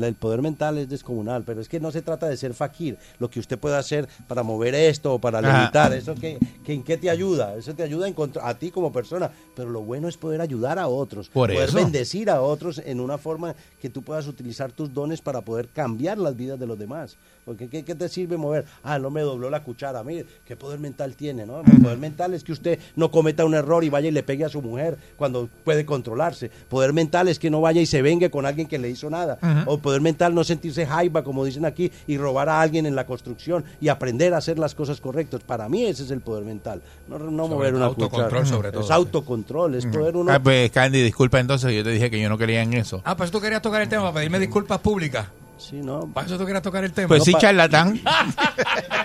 El poder mental es descomunal, pero es que no se trata de ser fakir. Lo que usted puede hacer para mover esto o para Ajá. levitar, eso que, que en qué te ayuda, eso te ayuda a, a ti como persona. Pero lo bueno es poder ayudar a otros, Por poder eso. bendecir a otros en una forma que tú puedas utilizar tus dones para poder cambiar las vidas de los demás. Porque ¿qué, qué te sirve mover? Ah, no me dobló la cuchara. Mire, ¿qué poder mental tiene? ¿no? El poder mental es que usted no cometa un error y vaya y le pegue a su mujer cuando puede controlarse. Poder mental es que no vaya y se vengue con alguien que le hizo nada. Ujú. O poder mental no sentirse jaiba, como dicen aquí, y robar a alguien en la construcción y aprender a hacer las cosas correctas. Para mí ese es el poder mental. No, no mover una autocontrol, cuchara. sobre todo. Es autocontrol, es poder uno... Ah, pues Candy, disculpa entonces, yo te dije que yo no creía en eso. Ah, pues tú querías tocar el tema para pedirme disculpas públicas. Sí, no. Para eso tú querías tocar el tema. Pues No, sí, pa- charlatán.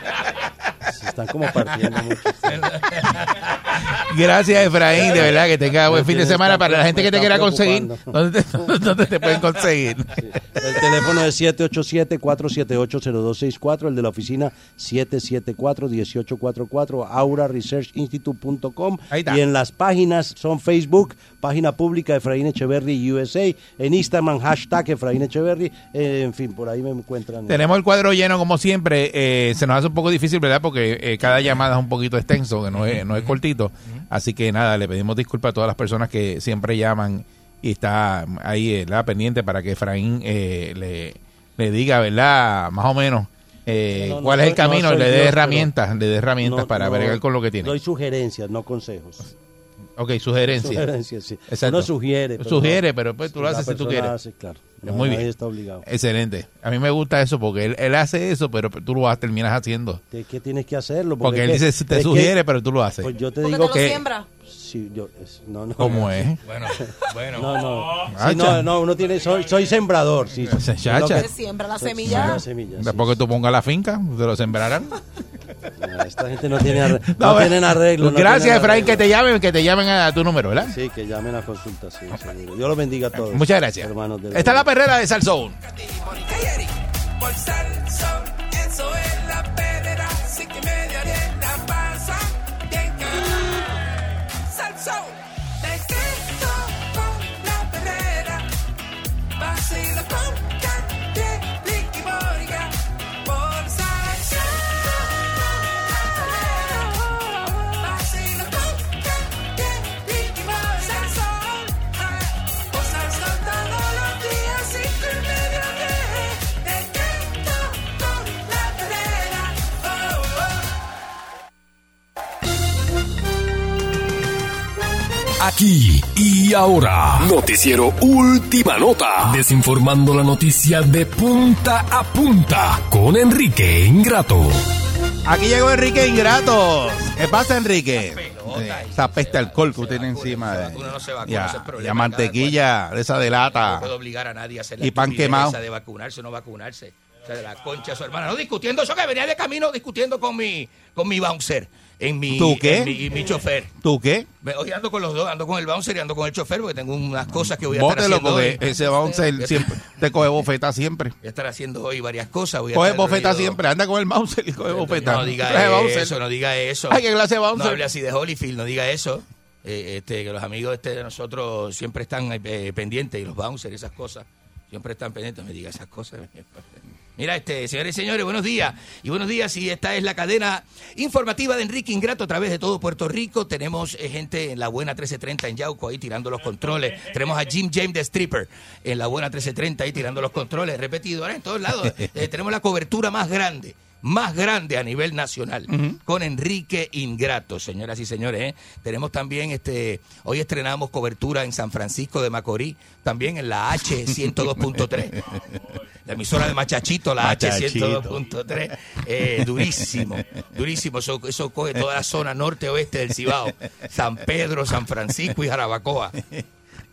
Se están como partiendo mucho. Gracias, Efraín, de verdad que tenga buen fin de semana. Para la gente que te quiera conseguir. ¿dónde te, dónde te pueden conseguir? El teléfono es 787-478-0264, el de la oficina 774-1844, auraresearchinstitute.com y en las páginas son Facebook, página pública Efraín Echeverry USA, en Instagram hashtag Efraín Echeverry, eh, en fin, por ahí me encuentran. Tenemos el cuadro lleno como siempre. Eh, se nos hace un poco difícil, ¿verdad? Porque eh, cada llamada es un poquito extenso, que no es, no es cortito. Así que nada, le pedimos disculpas a todas las personas que siempre llaman y está ahí eh, ¿verdad? pendiente para que Efraín eh, le, le diga, ¿verdad? Más o menos eh, No, no cuál es el camino, le dé herramientas, le dé herramientas para bregar con lo que tiene. Doy sugerencias, no consejos. Ok, sí. Exacto. Uno sugiere. pero Sugiere, no- pero pues tú si lo haces si tú quieres. hace, claro. Es No, Muy bien. está obligado. Excelente. A mí me gusta eso porque él, él hace eso, pero tú lo has- terminas haciendo. ¿De qué tienes que hacerlo? Porque es él que- dice, te es que- sugiere, pero tú lo haces. Pues yo te Porque digo te lo que... siembra. Sí, yo, es- no, no. ¿Cómo es? Bueno, bueno. No, no. Sí, no, no, uno tiene, soy, soy sembrador, sí. Se Es que- siembra la semilla. la semilla, sí. Después que tú pongas la finca, te lo sembrarán. No, Esta gente no tiene, arre- no tienen arreglo. no Gracias, tienen Efraín, que arreglo. te llamen, que te llamen a tu número, ¿verdad? Sí, que llamen a consulta, sí, seguro. Dios los bendiga a todos. Muchas gracias. Hermanos de Esta es la perrera de Salsoul. Por Salsón, eso es la pedera, así que media arena pasa bien cabrón. Aquí y ahora, Noticiero Última Nota, desinformando la noticia de punta a punta con Enrique Ingrato. Aquí llegó Enrique Ingrato. ¿Qué pasa, Enrique? y esa peste alcohol que se usted tiene vacuna, encima. se de- vacuna, no se vacuna, ya, ese es problema mantequilla de esa de lata. No puedo obligar a nadie a hacer la Y pan quemado. esa de vacunarse o no vacunarse. O sea, de la concha de su hermana. No discutiendo eso que venía de camino discutiendo con mi, con mi bouncer. En mi, ¿Tú qué? en mi, y mi chofer. ¿Tú qué? Hoy ando con los dos, ando con el bouncer y ando con el chofer porque tengo unas cosas que voy a estar Bótelo haciendo porque hoy. ese bouncer siempre te coge bofeta siempre. Voy a estar haciendo hoy varias cosas. Voy a Coge estar bofeta siempre. Anda con el bouncer y coge bofeta. No diga eso, no diga eso. Ay, qué clase de No bouncer. hable así de Holyfield, no diga eso. Eh, este, que los amigos este de nosotros siempre están eh, pendientes y los bouncers, esas cosas, siempre están pendientes. No me diga esas cosas. Mira, este, señores y señores, buenos días. Y buenos días, y esta es la cadena informativa de Enrique Ingrato a través de todo Puerto Rico. Tenemos eh, gente en la buena 1330 en Yauco ahí tirando los controles. Tenemos a Jim James de Stripper en la buena 1330 ahí tirando los controles. Repetido, ahora en todos lados. Eh, tenemos la cobertura más grande más grande a nivel nacional con Enrique Ingrato, señoras y señores. ¿eh? Tenemos también, este, hoy estrenamos cobertura en San Francisco de Macorís, también en la H102.3, la emisora de Machachito, la Machachito. H102.3, eh, durísimo, durísimo, eso, eso coge toda la zona norte-oeste del Cibao, San Pedro, San Francisco y Jarabacoa.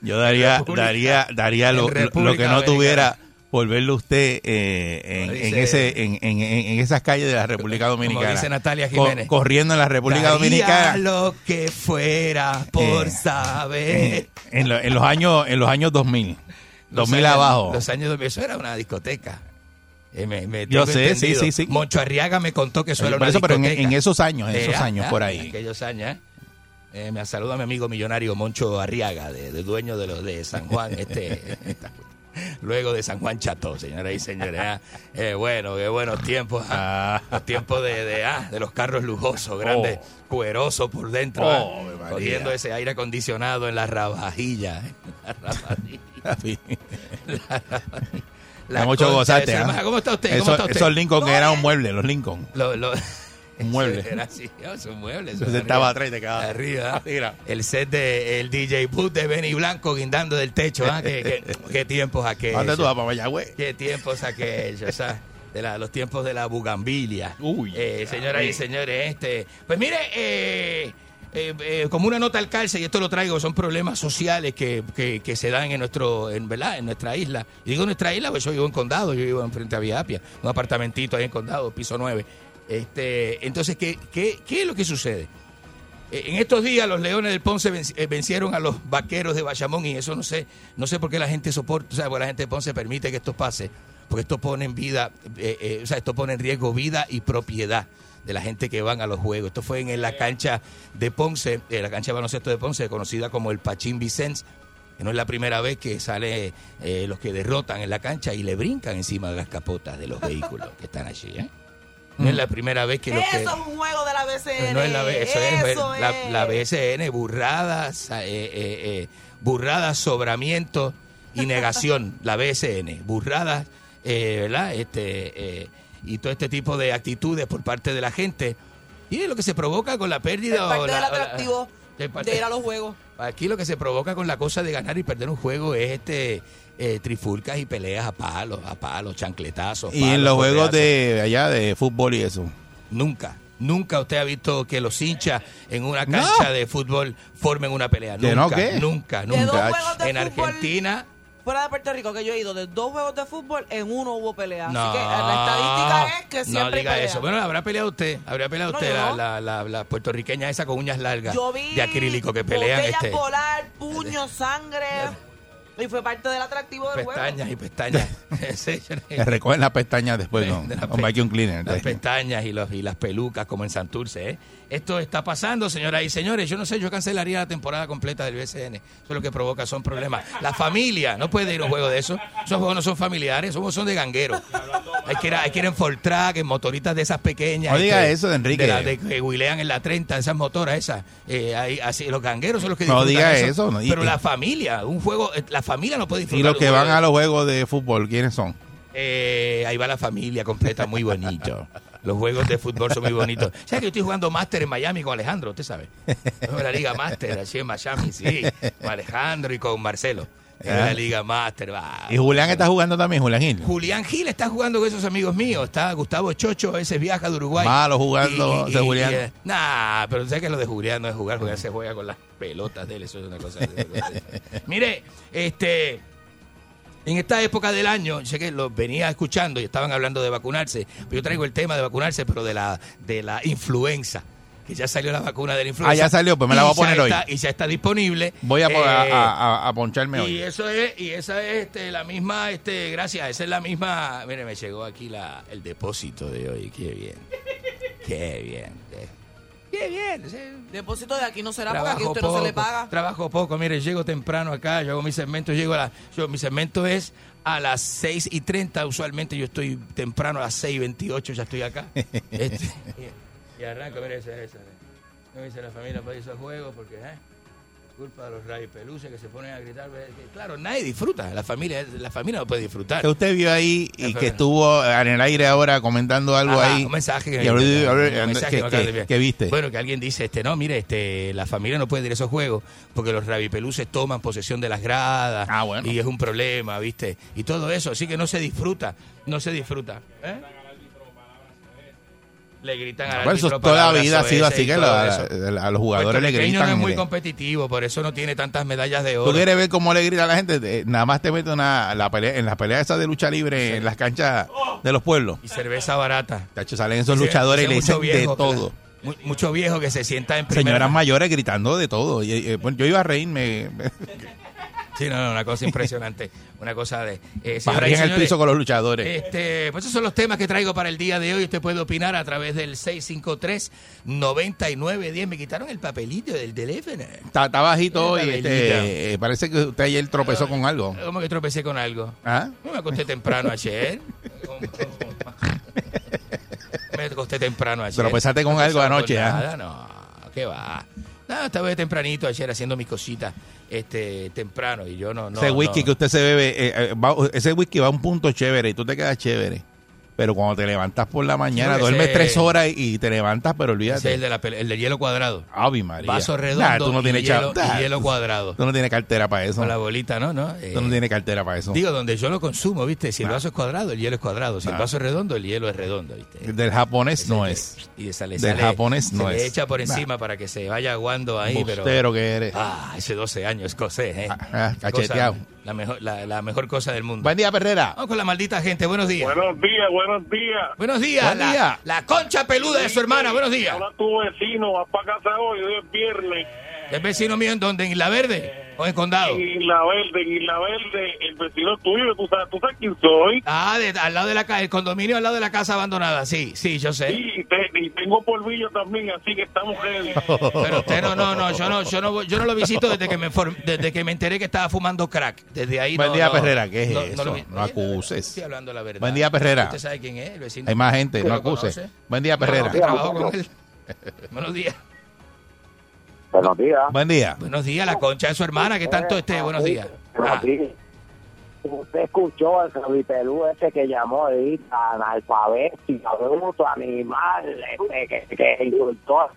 Yo daría, daría, daría lo, lo- que no tuviera por verlo usted eh, en, Como en dice- ese, en, en- en- esas calles de la República Dominicana. dice Natalia Co- Jiménez. corriendo en la República Daría Dominicana. lo que fuera por Eh, saber. En, lo- en los años en los años 2000. Los 2000 años- abajo. Los años 2000, eso era una discoteca. Eh, me- me Yo sé, entendido. sí, sí, sí. Moncho Arriaga me contó que eso Eh, era una eso, pero en- discoteca. esos años, en esos años, ah, por ahí. en aquellos años, ¿eh? Eh, me saluda mi amigo millonario Moncho Arriaga, de, de dueño de los de San Juan, este, luego de San Juan Chato, señoras y señores. ah. Eh, bueno, qué buenos tiempos, ah. los tiempos de, de, ah, de los carros lujosos, grandes, cuerosos por dentro, ah, Oh, cogiendo ese aire acondicionado en la rabajilla. eh, la rabajilla. La rabajilla. La mucho ¿ah? ¿Cómo está usted? ¿Cómo Eso- está usted? Esos Lincoln eran un mueble, los Lincoln. Lo- lo- Un mueble. Era así, son muebles. Sentaba arriba. atrás y te quedaba. Arriba. Mira. El set de el DJ Boot de Benny Blanco guindando del techo. ¿ah? ¿Qué, qué, qué tiempos aquellos. ¿Dónde tú vas para Mayagüez? Qué tiempos aquellos. ¿sabes? De la- los tiempos de la bugambilia. Eh, señoras y señores, este. Pues mire, eh, eh, eh, como una nota al calce, y esto lo traigo, son problemas sociales que, que- que se dan en nuestro, en, ¿verdad? en nuestra isla. Y digo nuestra isla, pues yo vivo en Condado, yo vivo enfrente a Viapia, un apartamentito ahí en Condado, piso 9. Este, entonces, ¿qué, qué, qué es lo que sucede? Eh, En estos días los Leones del Ponce eh, vencieron a los Vaqueros de Bayamón y eso no sé, no sé por qué la gente soporta, o sea, porque la gente de Ponce permite que esto pase, porque esto pone en vida, eh, eh, o sea, esto pone en riesgo vida y propiedad de la gente que van a los juegos. Esto fue en, en la cancha de Ponce, eh, la cancha de baloncesto de Ponce, conocida como el Pachín Vicens, que no es la primera vez que sale eh, los que derrotan en la cancha y le brincan encima de las capotas de los vehículos que están allí, ¿eh? No es la primera vez que los que... Eso es un juego de la BCN. No es la, B- eso es, Eso la, es. la BSN, burradas, eh, eh, eh, burradas, sobramiento y negación. la BSN, burradas, eh, ¿verdad? Este, eh, y todo este tipo de actitudes por parte de la gente. Y es lo que se provoca con la pérdida Es o parte la- del o la- atractivo es parte- de ir a los juegos. Aquí lo que se provoca con la cosa de ganar y perder un juego es este eh, trifulcas y peleas a palos, a palos, chancletazos. Y en palos, los juegos de allá de fútbol y eso. Nunca. Nunca usted ha visto que los hinchas en una cancha de fútbol formen una pelea. ¿Que Nunca, no, qué? nunca, De dos nunca. juegos de En fútbol Argentina, Fuera de Puerto Rico, que yo he ido de dos juegos de fútbol, en uno hubo pelea. no. Así que la estadística es que no siempre hay diga pelea. eso. Bueno, habrá peleado usted, habrá peleado No, usted la, no. la, la, la puertorriqueña esa con uñas largas Yo vi de acrílico que pelean este volar, puños, sangre. Y fue parte del atractivo del pestañas y pestañas. Sí, Que recogen las pestañas después de la con pe- vacuum cleaner. Las pestañas y, los, y las pelucas como en Santurce. ¿eh? Esto está pasando, señoras y señores. Yo no sé, yo cancelaría la temporada completa del BCN. Eso es lo que provoca, son problemas. La familia no puede ir a un juego de eso. Esos juegos no son familiares, esos juegos son de gangueros. Hay que ir, a- hay que ir en Fortrack, en motoritas de esas pequeñas. No diga este, eso, Enrique. De, las de que huilean en la 30, esas motoras esas. Eh, así, los gangueros son los que No diga eso, no, y- Pero la familia, un juego, eh, la familia no puede disfrutar. Y los que van a los juegos de fútbol, ¿quiénes son? eh, ahí va la familia completa, muy bonito. Los juegos de fútbol son muy bonitos. ¿Sabes que yo estoy jugando máster en Miami con Alejandro? Usted sabe. Es la Liga Máster, así en Miami, sí. Con Alejandro y con Marcelo. En la Liga Master. va. Y Julián está jugando también, Julián Gil. Julián Gil está jugando con esos amigos míos. Está Gustavo Chocho, a veces viaja de Uruguay. Malo jugando de Julián. eh, nah, pero sabes que lo de Julián no es jugar, Julián se juega con las pelotas de él, eso es una cosa. Mire, este. En esta época del año, sé que lo venía escuchando y estaban hablando de vacunarse, pero yo traigo el tema de vacunarse, pero de la, de la influenza, que ya salió la vacuna de la influenza. Ah, ya salió, pues me la Y voy a poner hoy. está- Y ya está disponible. Voy a, Eh, a- a- a poncharme y hoy. eso es, y esa es este, la misma, este, gracias, esa es la misma. Mire, me llegó aquí la, el depósito de hoy. Qué bien. Qué bien. Qué, bien. Depósito de aquí no será porque aquí a Trabajo usted no se le poco, paga. Trabajo poco, mire, llego temprano acá, yo hago mi segmento, llego a la, yo, mi segmento es a las 6 y 30, usualmente yo estoy temprano a las 6 y 28, ya estoy acá. Este, y, y arranco, mire, esa es esa. No dice la familia para esos juegos porque, ¿eh? Culpa de los rayos peluches que se ponen a gritar. Claro, nadie disfruta, la familia, la familia no puede disfrutar. Que usted vio ahí y que estuvo en el aire ahora comentando algo Ajá, ahí. Un mensaje que, Y habló- un habló- mensaje que- que me acaba de que- enviar. que viste. Bueno, que alguien dice, este, no, mire, este, la familia no puede ir a esos juegos porque los rabipeluces toman posesión de las gradas Ah, y es un problema, ¿viste? Y todo eso, así que no se disfruta, no se disfruta. ¿eh? Le gritan al Bueno, eso toda la vida ha sido así que la- a los jugadores le gritan. no es muy competitivo, por eso no tiene tantas medallas de Tú oro. quieres ver cómo le grita a la gente, Eh, nada más te mete una, la pelea, en las peleas esas de lucha libre en las canchas de los pueblos. Y cerveza barata. Tacho, salen esos luchadores y le dicen de todo. Mu- Mucho viejo que se sienta en primera. Señoras mayores gritando de todo. Y, y, bueno, yo iba a reírme. Sí, no, no, una cosa impresionante. Una cosa de. Eh, señoras y Barrían el señores, piso con los luchadores. Este, pues esos son los temas que traigo para el día de hoy. Usted puede opinar a través del 653-9910. Me quitaron el papelito del teléfono. Está, está bajito hoy. Este, eh, parece que usted ayer tropezó con algo. ¿Cómo que tropecé con algo? ¿Ah? No me acosté temprano ayer. me acosté temprano ayer. Tropezaste con No algo anoche, ¿ah? Nada, no. ¿Qué va? No, estaba tempranito ayer haciendo mis cositas este, temprano y yo no. no ese whisky no. que usted se bebe, eh, eh, va- ese whisky va a un punto chévere y tú te quedas chévere. Pero cuando te levantas por la mañana, duermes tres horas y, y te levantas, pero Ese es olvídate. el de, la pele- el de hielo cuadrado. Ave María. Vaso redondo Nah, tú no y, tienes hielo, chavo. Nah, y hielo cuadrado. Tú no tienes cartera para eso. Con la bolita, ¿no? ¿no? Tú no Eh, tienes cartera para eso. Digo, donde yo lo consumo, ¿viste? Si el Ah. vaso es cuadrado, el hielo es cuadrado. Si el Ah. vaso es redondo, el hielo es redondo, ¿viste? Del japonés no es. Y esa le Del sale- japonés se no le es. echa por Nah. encima para que se vaya aguando ahí, pero... Bustero que eres. Ah, ese 12 años escocés, ¿eh? ah, cacheteado. Cosa- la, mejor, la, la mejor cosa del mundo. Buen día, Perrera. Vamos con la maldita gente. Buenos días. Buenos días, buenos días. Buenos días. Buen la, día. la concha peluda de su hermana. Buenos días. Hola, tu vecino, va para casa hoy, hoy es viernes. ¿Es vecino mío en dónde? ¿En Isla Verde o en Condado? En Isla Verde, en Isla Verde, el vecino tuyo, tú sabes, tú sabes quién soy. Ah, de- al lado de la casa, el condominio al lado de la casa abandonada. Sí, sí, yo sé. Sí, y, te- y tengo polvillo también, así que estamos ready. Pero usted no, no, no, yo no, yo no, voy- yo no lo visito desde que me inform- desde que me enteré que estaba fumando crack. Desde ahí Buen no, día, no, Perrera. ¿Qué es no- eso? No, acuses. Estoy hablando la verdad. Buen día, Perrera. Usted sabe quién es, el vecino. Hay más gente, no ¿Lo acuse. Buen día, No, Perrera. que trabajo con él. Buenos días. Buenos días. Buen día. Buenos días, la concha de su hermana, ¿qué tanto este? Buenos días. Buenos Ah, días. Usted escuchó al Pelú ese que llamó ahí, analfabético, bruto, animal, este, que, que insultó a,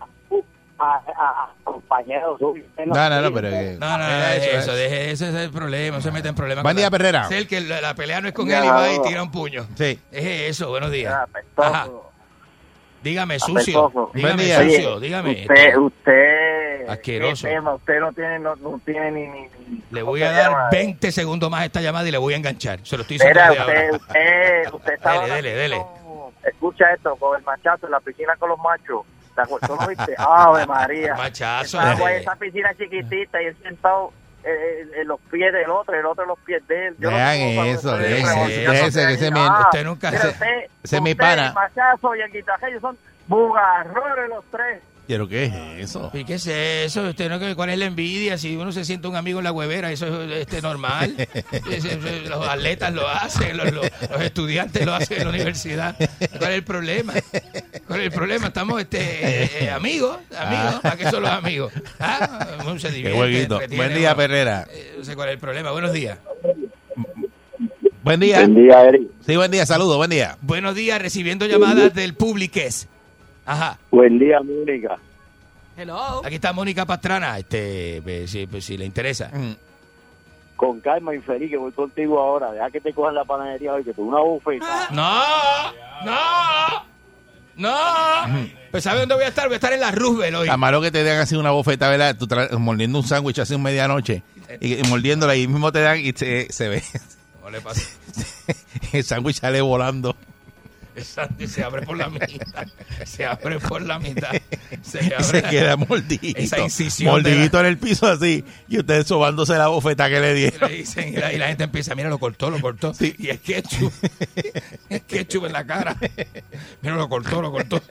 a, a compañeros suyos. No, no, no, pero que- No, no, no, deje eso, deje, ese es el problema, no se mete en problemas. Buen día, Perrera. Es el que la, la pelea no es con Ya, él y va y no. tira un puño. Sí. Deje eso, buenos días. Apestoso. Ajá. Dígame, sucio. Dígame, día. sucio, Oye, dígame. Usted, usted, Asqueroso. ¿qué tema? Usted no tiene, no, no tiene ni, ni- ni- Le ¿cómo voy a dar llama? 20 segundos más a esta llamada y le voy a enganchar. Se lo estoy Mira, diciendo usted, usted, usted estaba Dele, dele, dele. escucha esto, con el machazo en la piscina con los machos. ¿Te acuerdas? ¿Tú lo viste? ¡Ave María! Machazo. Esa, esa piscina chiquitita y él sentado en, en los pies del otro, el otro en los pies de él. Yo no Vean sé cómo eso, no déjese, sé que ese mi- Ah, usted nunca mira, se- usted- ese es mi usted, pana. El machazo y el guitarreño son bugarrones los tres. ¿Pero qué es eso? ¿Y qué es eso? ¿Usted no, ¿Cuál es la envidia? Si uno se siente un amigo en la huevera, eso es este, normal. Los atletas lo hacen, los, los- los estudiantes lo hacen en la universidad. ¿Cuál es el problema? ¿Cuál es el problema? Estamos este, eh, eh, amigos, amigos. ¿Para qué son los amigos? ¿Ah? Uno se divierte, Buen día, uno- Perrera. eh, No sé cuál es el problema. Buenos días. Buen día. Buen día, Eric. Sí, buen día. Saludos, buen día. Buenos días, recibiendo llamadas del Publiques. Ajá. Buen día, Mónica. Hello. Aquí está Mónica Pastrana, este, pues, si, pues, si le interesa. Mm. con calma, infeliz, que voy contigo ahora. Deja que te cojan la panadería hoy, que te una bufeta. No, no, no. Pues ¿sabe dónde voy a estar? Voy a estar en la Roosevelt hoy. A malo que te den así una bofeta, ¿verdad? Tú tra- mordiendo un sándwich así en medianoche y, y mordiéndola y mismo te dan y se, se ve. ¿Cómo le pasa? El sándwich sale volando. Sándwich se abre por la mitad. Se abre por la mitad. Se, Y abre. se queda mordidito. Esa incisión. Mordidito en el piso así. Y ustedes sobándose la bofeta que le dieron. y, le dicen, y, la, y la gente empieza, mira, lo cortó, lo cortó. Y es ketchup. es ketchup en la cara. Mira, lo cortó, lo cortó.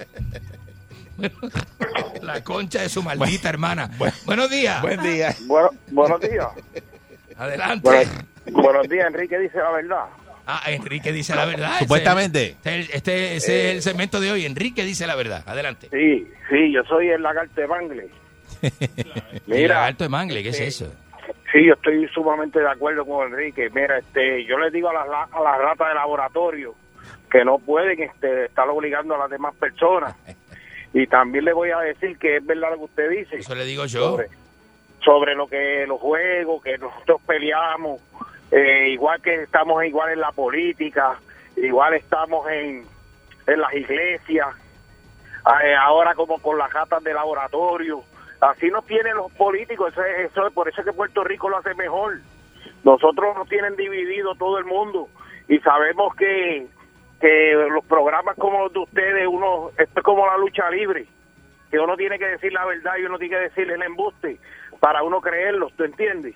la concha de su maldita hermana. Buenos días. Buen día. Bueno, buenos días. Adelante. buenos días, Enrique dice la verdad. Ah, Enrique dice la verdad. Supuestamente. Este, este- ese es el segmento de hoy. Enrique dice la verdad. Adelante. Sí, sí, yo soy el lagarto de Mangle. Mira. Alto de mangle, ¿qué es este, eso? Sí, yo estoy sumamente de acuerdo con Enrique. Mira, este, yo les digo a las, la- a las ratas de laboratorio que no pueden este, estar obligando a las demás personas. Y también le voy a decir que es verdad lo que usted dice. Eso le digo yo. Sobre, sobre lo que los juegos, que nosotros peleamos, eh, igual que estamos igual en la política, igual estamos en, en las iglesias, eh, ahora como con las ratas de laboratorio. Así nos tienen los políticos, eso es, eso es- por eso es que Puerto Rico lo hace mejor. Nosotros nos tienen dividido todo el mundo y sabemos que, que los programas como los de ustedes, uno, esto es como la lucha libre, que uno tiene que decir la verdad y uno tiene que decir el embuste para uno creerlo, ¿tú entiendes?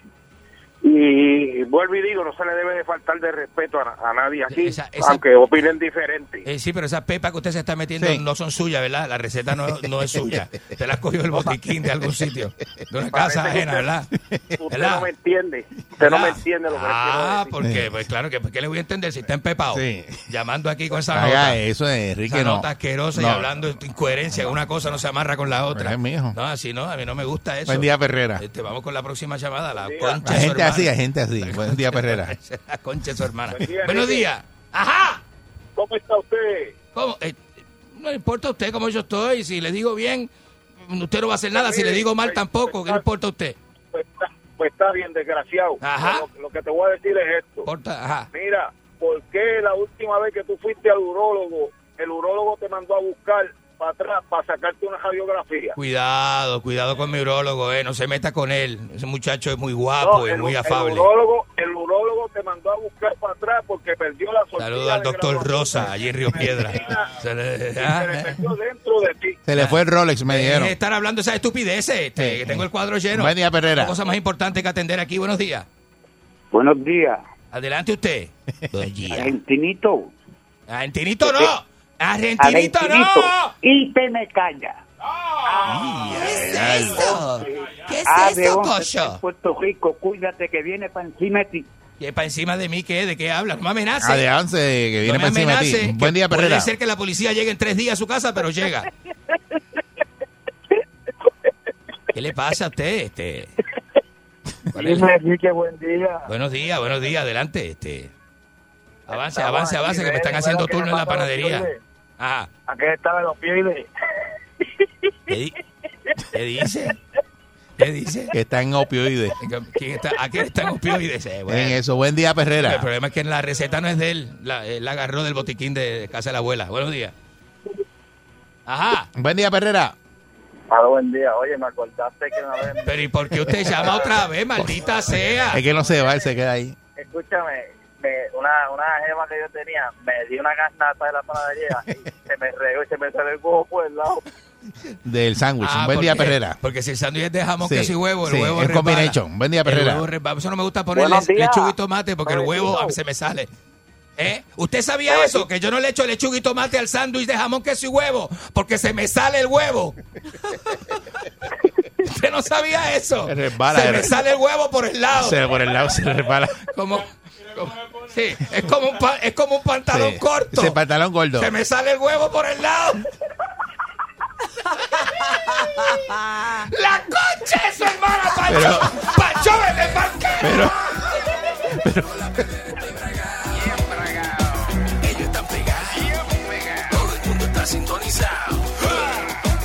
Y vuelvo y digo, no se le debe de faltar de respeto a, a nadie aquí, Esa- esa- aunque opinen diferente. Eh, sí, pero esas pepas que usted se está metiendo Sí. no son suyas, ¿verdad? La receta no, no es suya. Usted las cogió del botiquín de algún sitio, de una casa Parece ajena, usted- ¿verdad? Usted ¿Verdad? no me entiende, usted no me ¿Verdad? entiende lo que le quiero Ah, decir. porque, pues claro, que ¿qué le voy a entender si está empepado? Sí. Llamando aquí con esa Haga nota. eso, Enrique, esa no. nota asquerosa y hablando de incoherencia, una cosa no se amarra con la otra. Es mijo. No, así no, a mí no me gusta eso. Buen día, Perrera. Este, vamos con la próxima llamada, la concha su gente hermana. Así, hay gente así. Buen día, Perrera. La concha de su hermana. Buen día, Buenos Enrique. días. Ajá. ¿Cómo está usted? ¿Cómo? Eh, no le importa a usted cómo yo estoy. Si le digo bien, usted no va a hacer nada. Si le digo mal, tampoco. ¿Qué le importa a usted? Pues está, pues está bien, desgraciado. Ajá. Lo, lo que te voy a decir es esto. Importa, ajá. Mira, ¿por qué la última vez que tú fuiste al urólogo, el urólogo te mandó a buscar para atrás para sacarte una radiografía? Cuidado, cuidado con mi urólogo, eh. No se meta con él. Ese muchacho es muy guapo No, y el, muy el afable. urólogo, el urólogo te mandó a buscar para atrás porque perdió la sortija Saludos al doctor. Rosa, allí en Río Piedra. Se le- Y se le eh. dentro de ti. Se le fue el Rolex, me dijeron. de estar hablando de esas estupideces, este, que tengo el cuadro lleno. Buen día, Perrera. Cosa más importante que atender aquí. Buenos días. Buenos días. Adelante usted. Buen día. Argentinito. Argentinito no. Argentinito Argentinito. no. Y te me calla. ¿Qué es eso? ¿Qué es Ah, once, cocho? Puerto Rico, cuídate que viene para encima de ti. ¿Y para encima de mí qué? ¿De qué habla? No me amenace. Adelante, que viene no para encima de ti. que Buen día, Perrera. Puede ser que la policía llegue en tres días a su casa, pero llega. ¿Qué le pasa a usted? Este? Dime, Enrique, buen día. Buenos días, buenos días, adelante. Este. Avance, avance, avance, que me están haciendo que turno en la panadería. Pioles. Ajá. Aquí estaban los pioles. ¿Qué, di- qué dice? ¿Qué dice? Que está en opioides. ¿Quién está, ¿A quién está en opioides? Eh, bueno. En eso. Buen día, Perrera. El problema es que la receta no es de él. La, él la agarró del botiquín de casa de la abuela. Buenos días. Ajá. Buen día, Perrera. Ah, buen día. Oye, me acordaste que una vez... Pero ¿y por qué usted llama otra vez? Maldita sea. Es que no se va, él se queda ahí. Escúchame, me- una, una gema que yo tenía, me di una garnata de la panadería y se me regó y se me salió el huevo por el lado. Del sándwich. Ah, Buen día, porque- Perrera. Porque si el sándwich es de jamón, Sí, queso y huevo, el sí, huevo es combination. Buen día, Perrera. eso no me gusta ponerle lechuga y tomate porque el huevo se me sale. ¿Eh? ¿Usted sabía eso? Que yo no le echo lechuga y tomate al sándwich de jamón, queso y huevo porque se me sale el huevo. ¿Usted no sabía eso? Se resbala, se me sale el huevo por el lado. Se por el lado se resbala. Como- sí, es como un, pa- es como un pantalón Sí. corto. Ese pantalón gordo. Se me sale el huevo por el lado. La concha de su hermana, Pancho. Pancho, vete pa'l Pero, Ellos están pegados. Todo el mundo está sintonizado.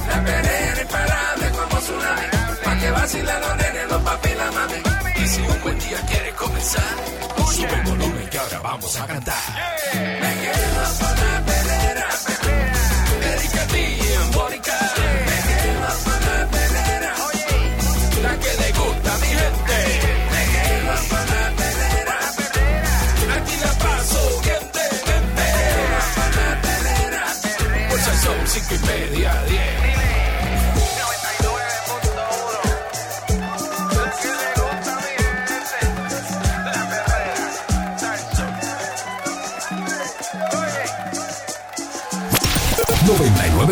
La perrera imparable como tsunami. Pa' que vacilen los quiere comenzar. Sube el volumen que ahora vamos a cantar.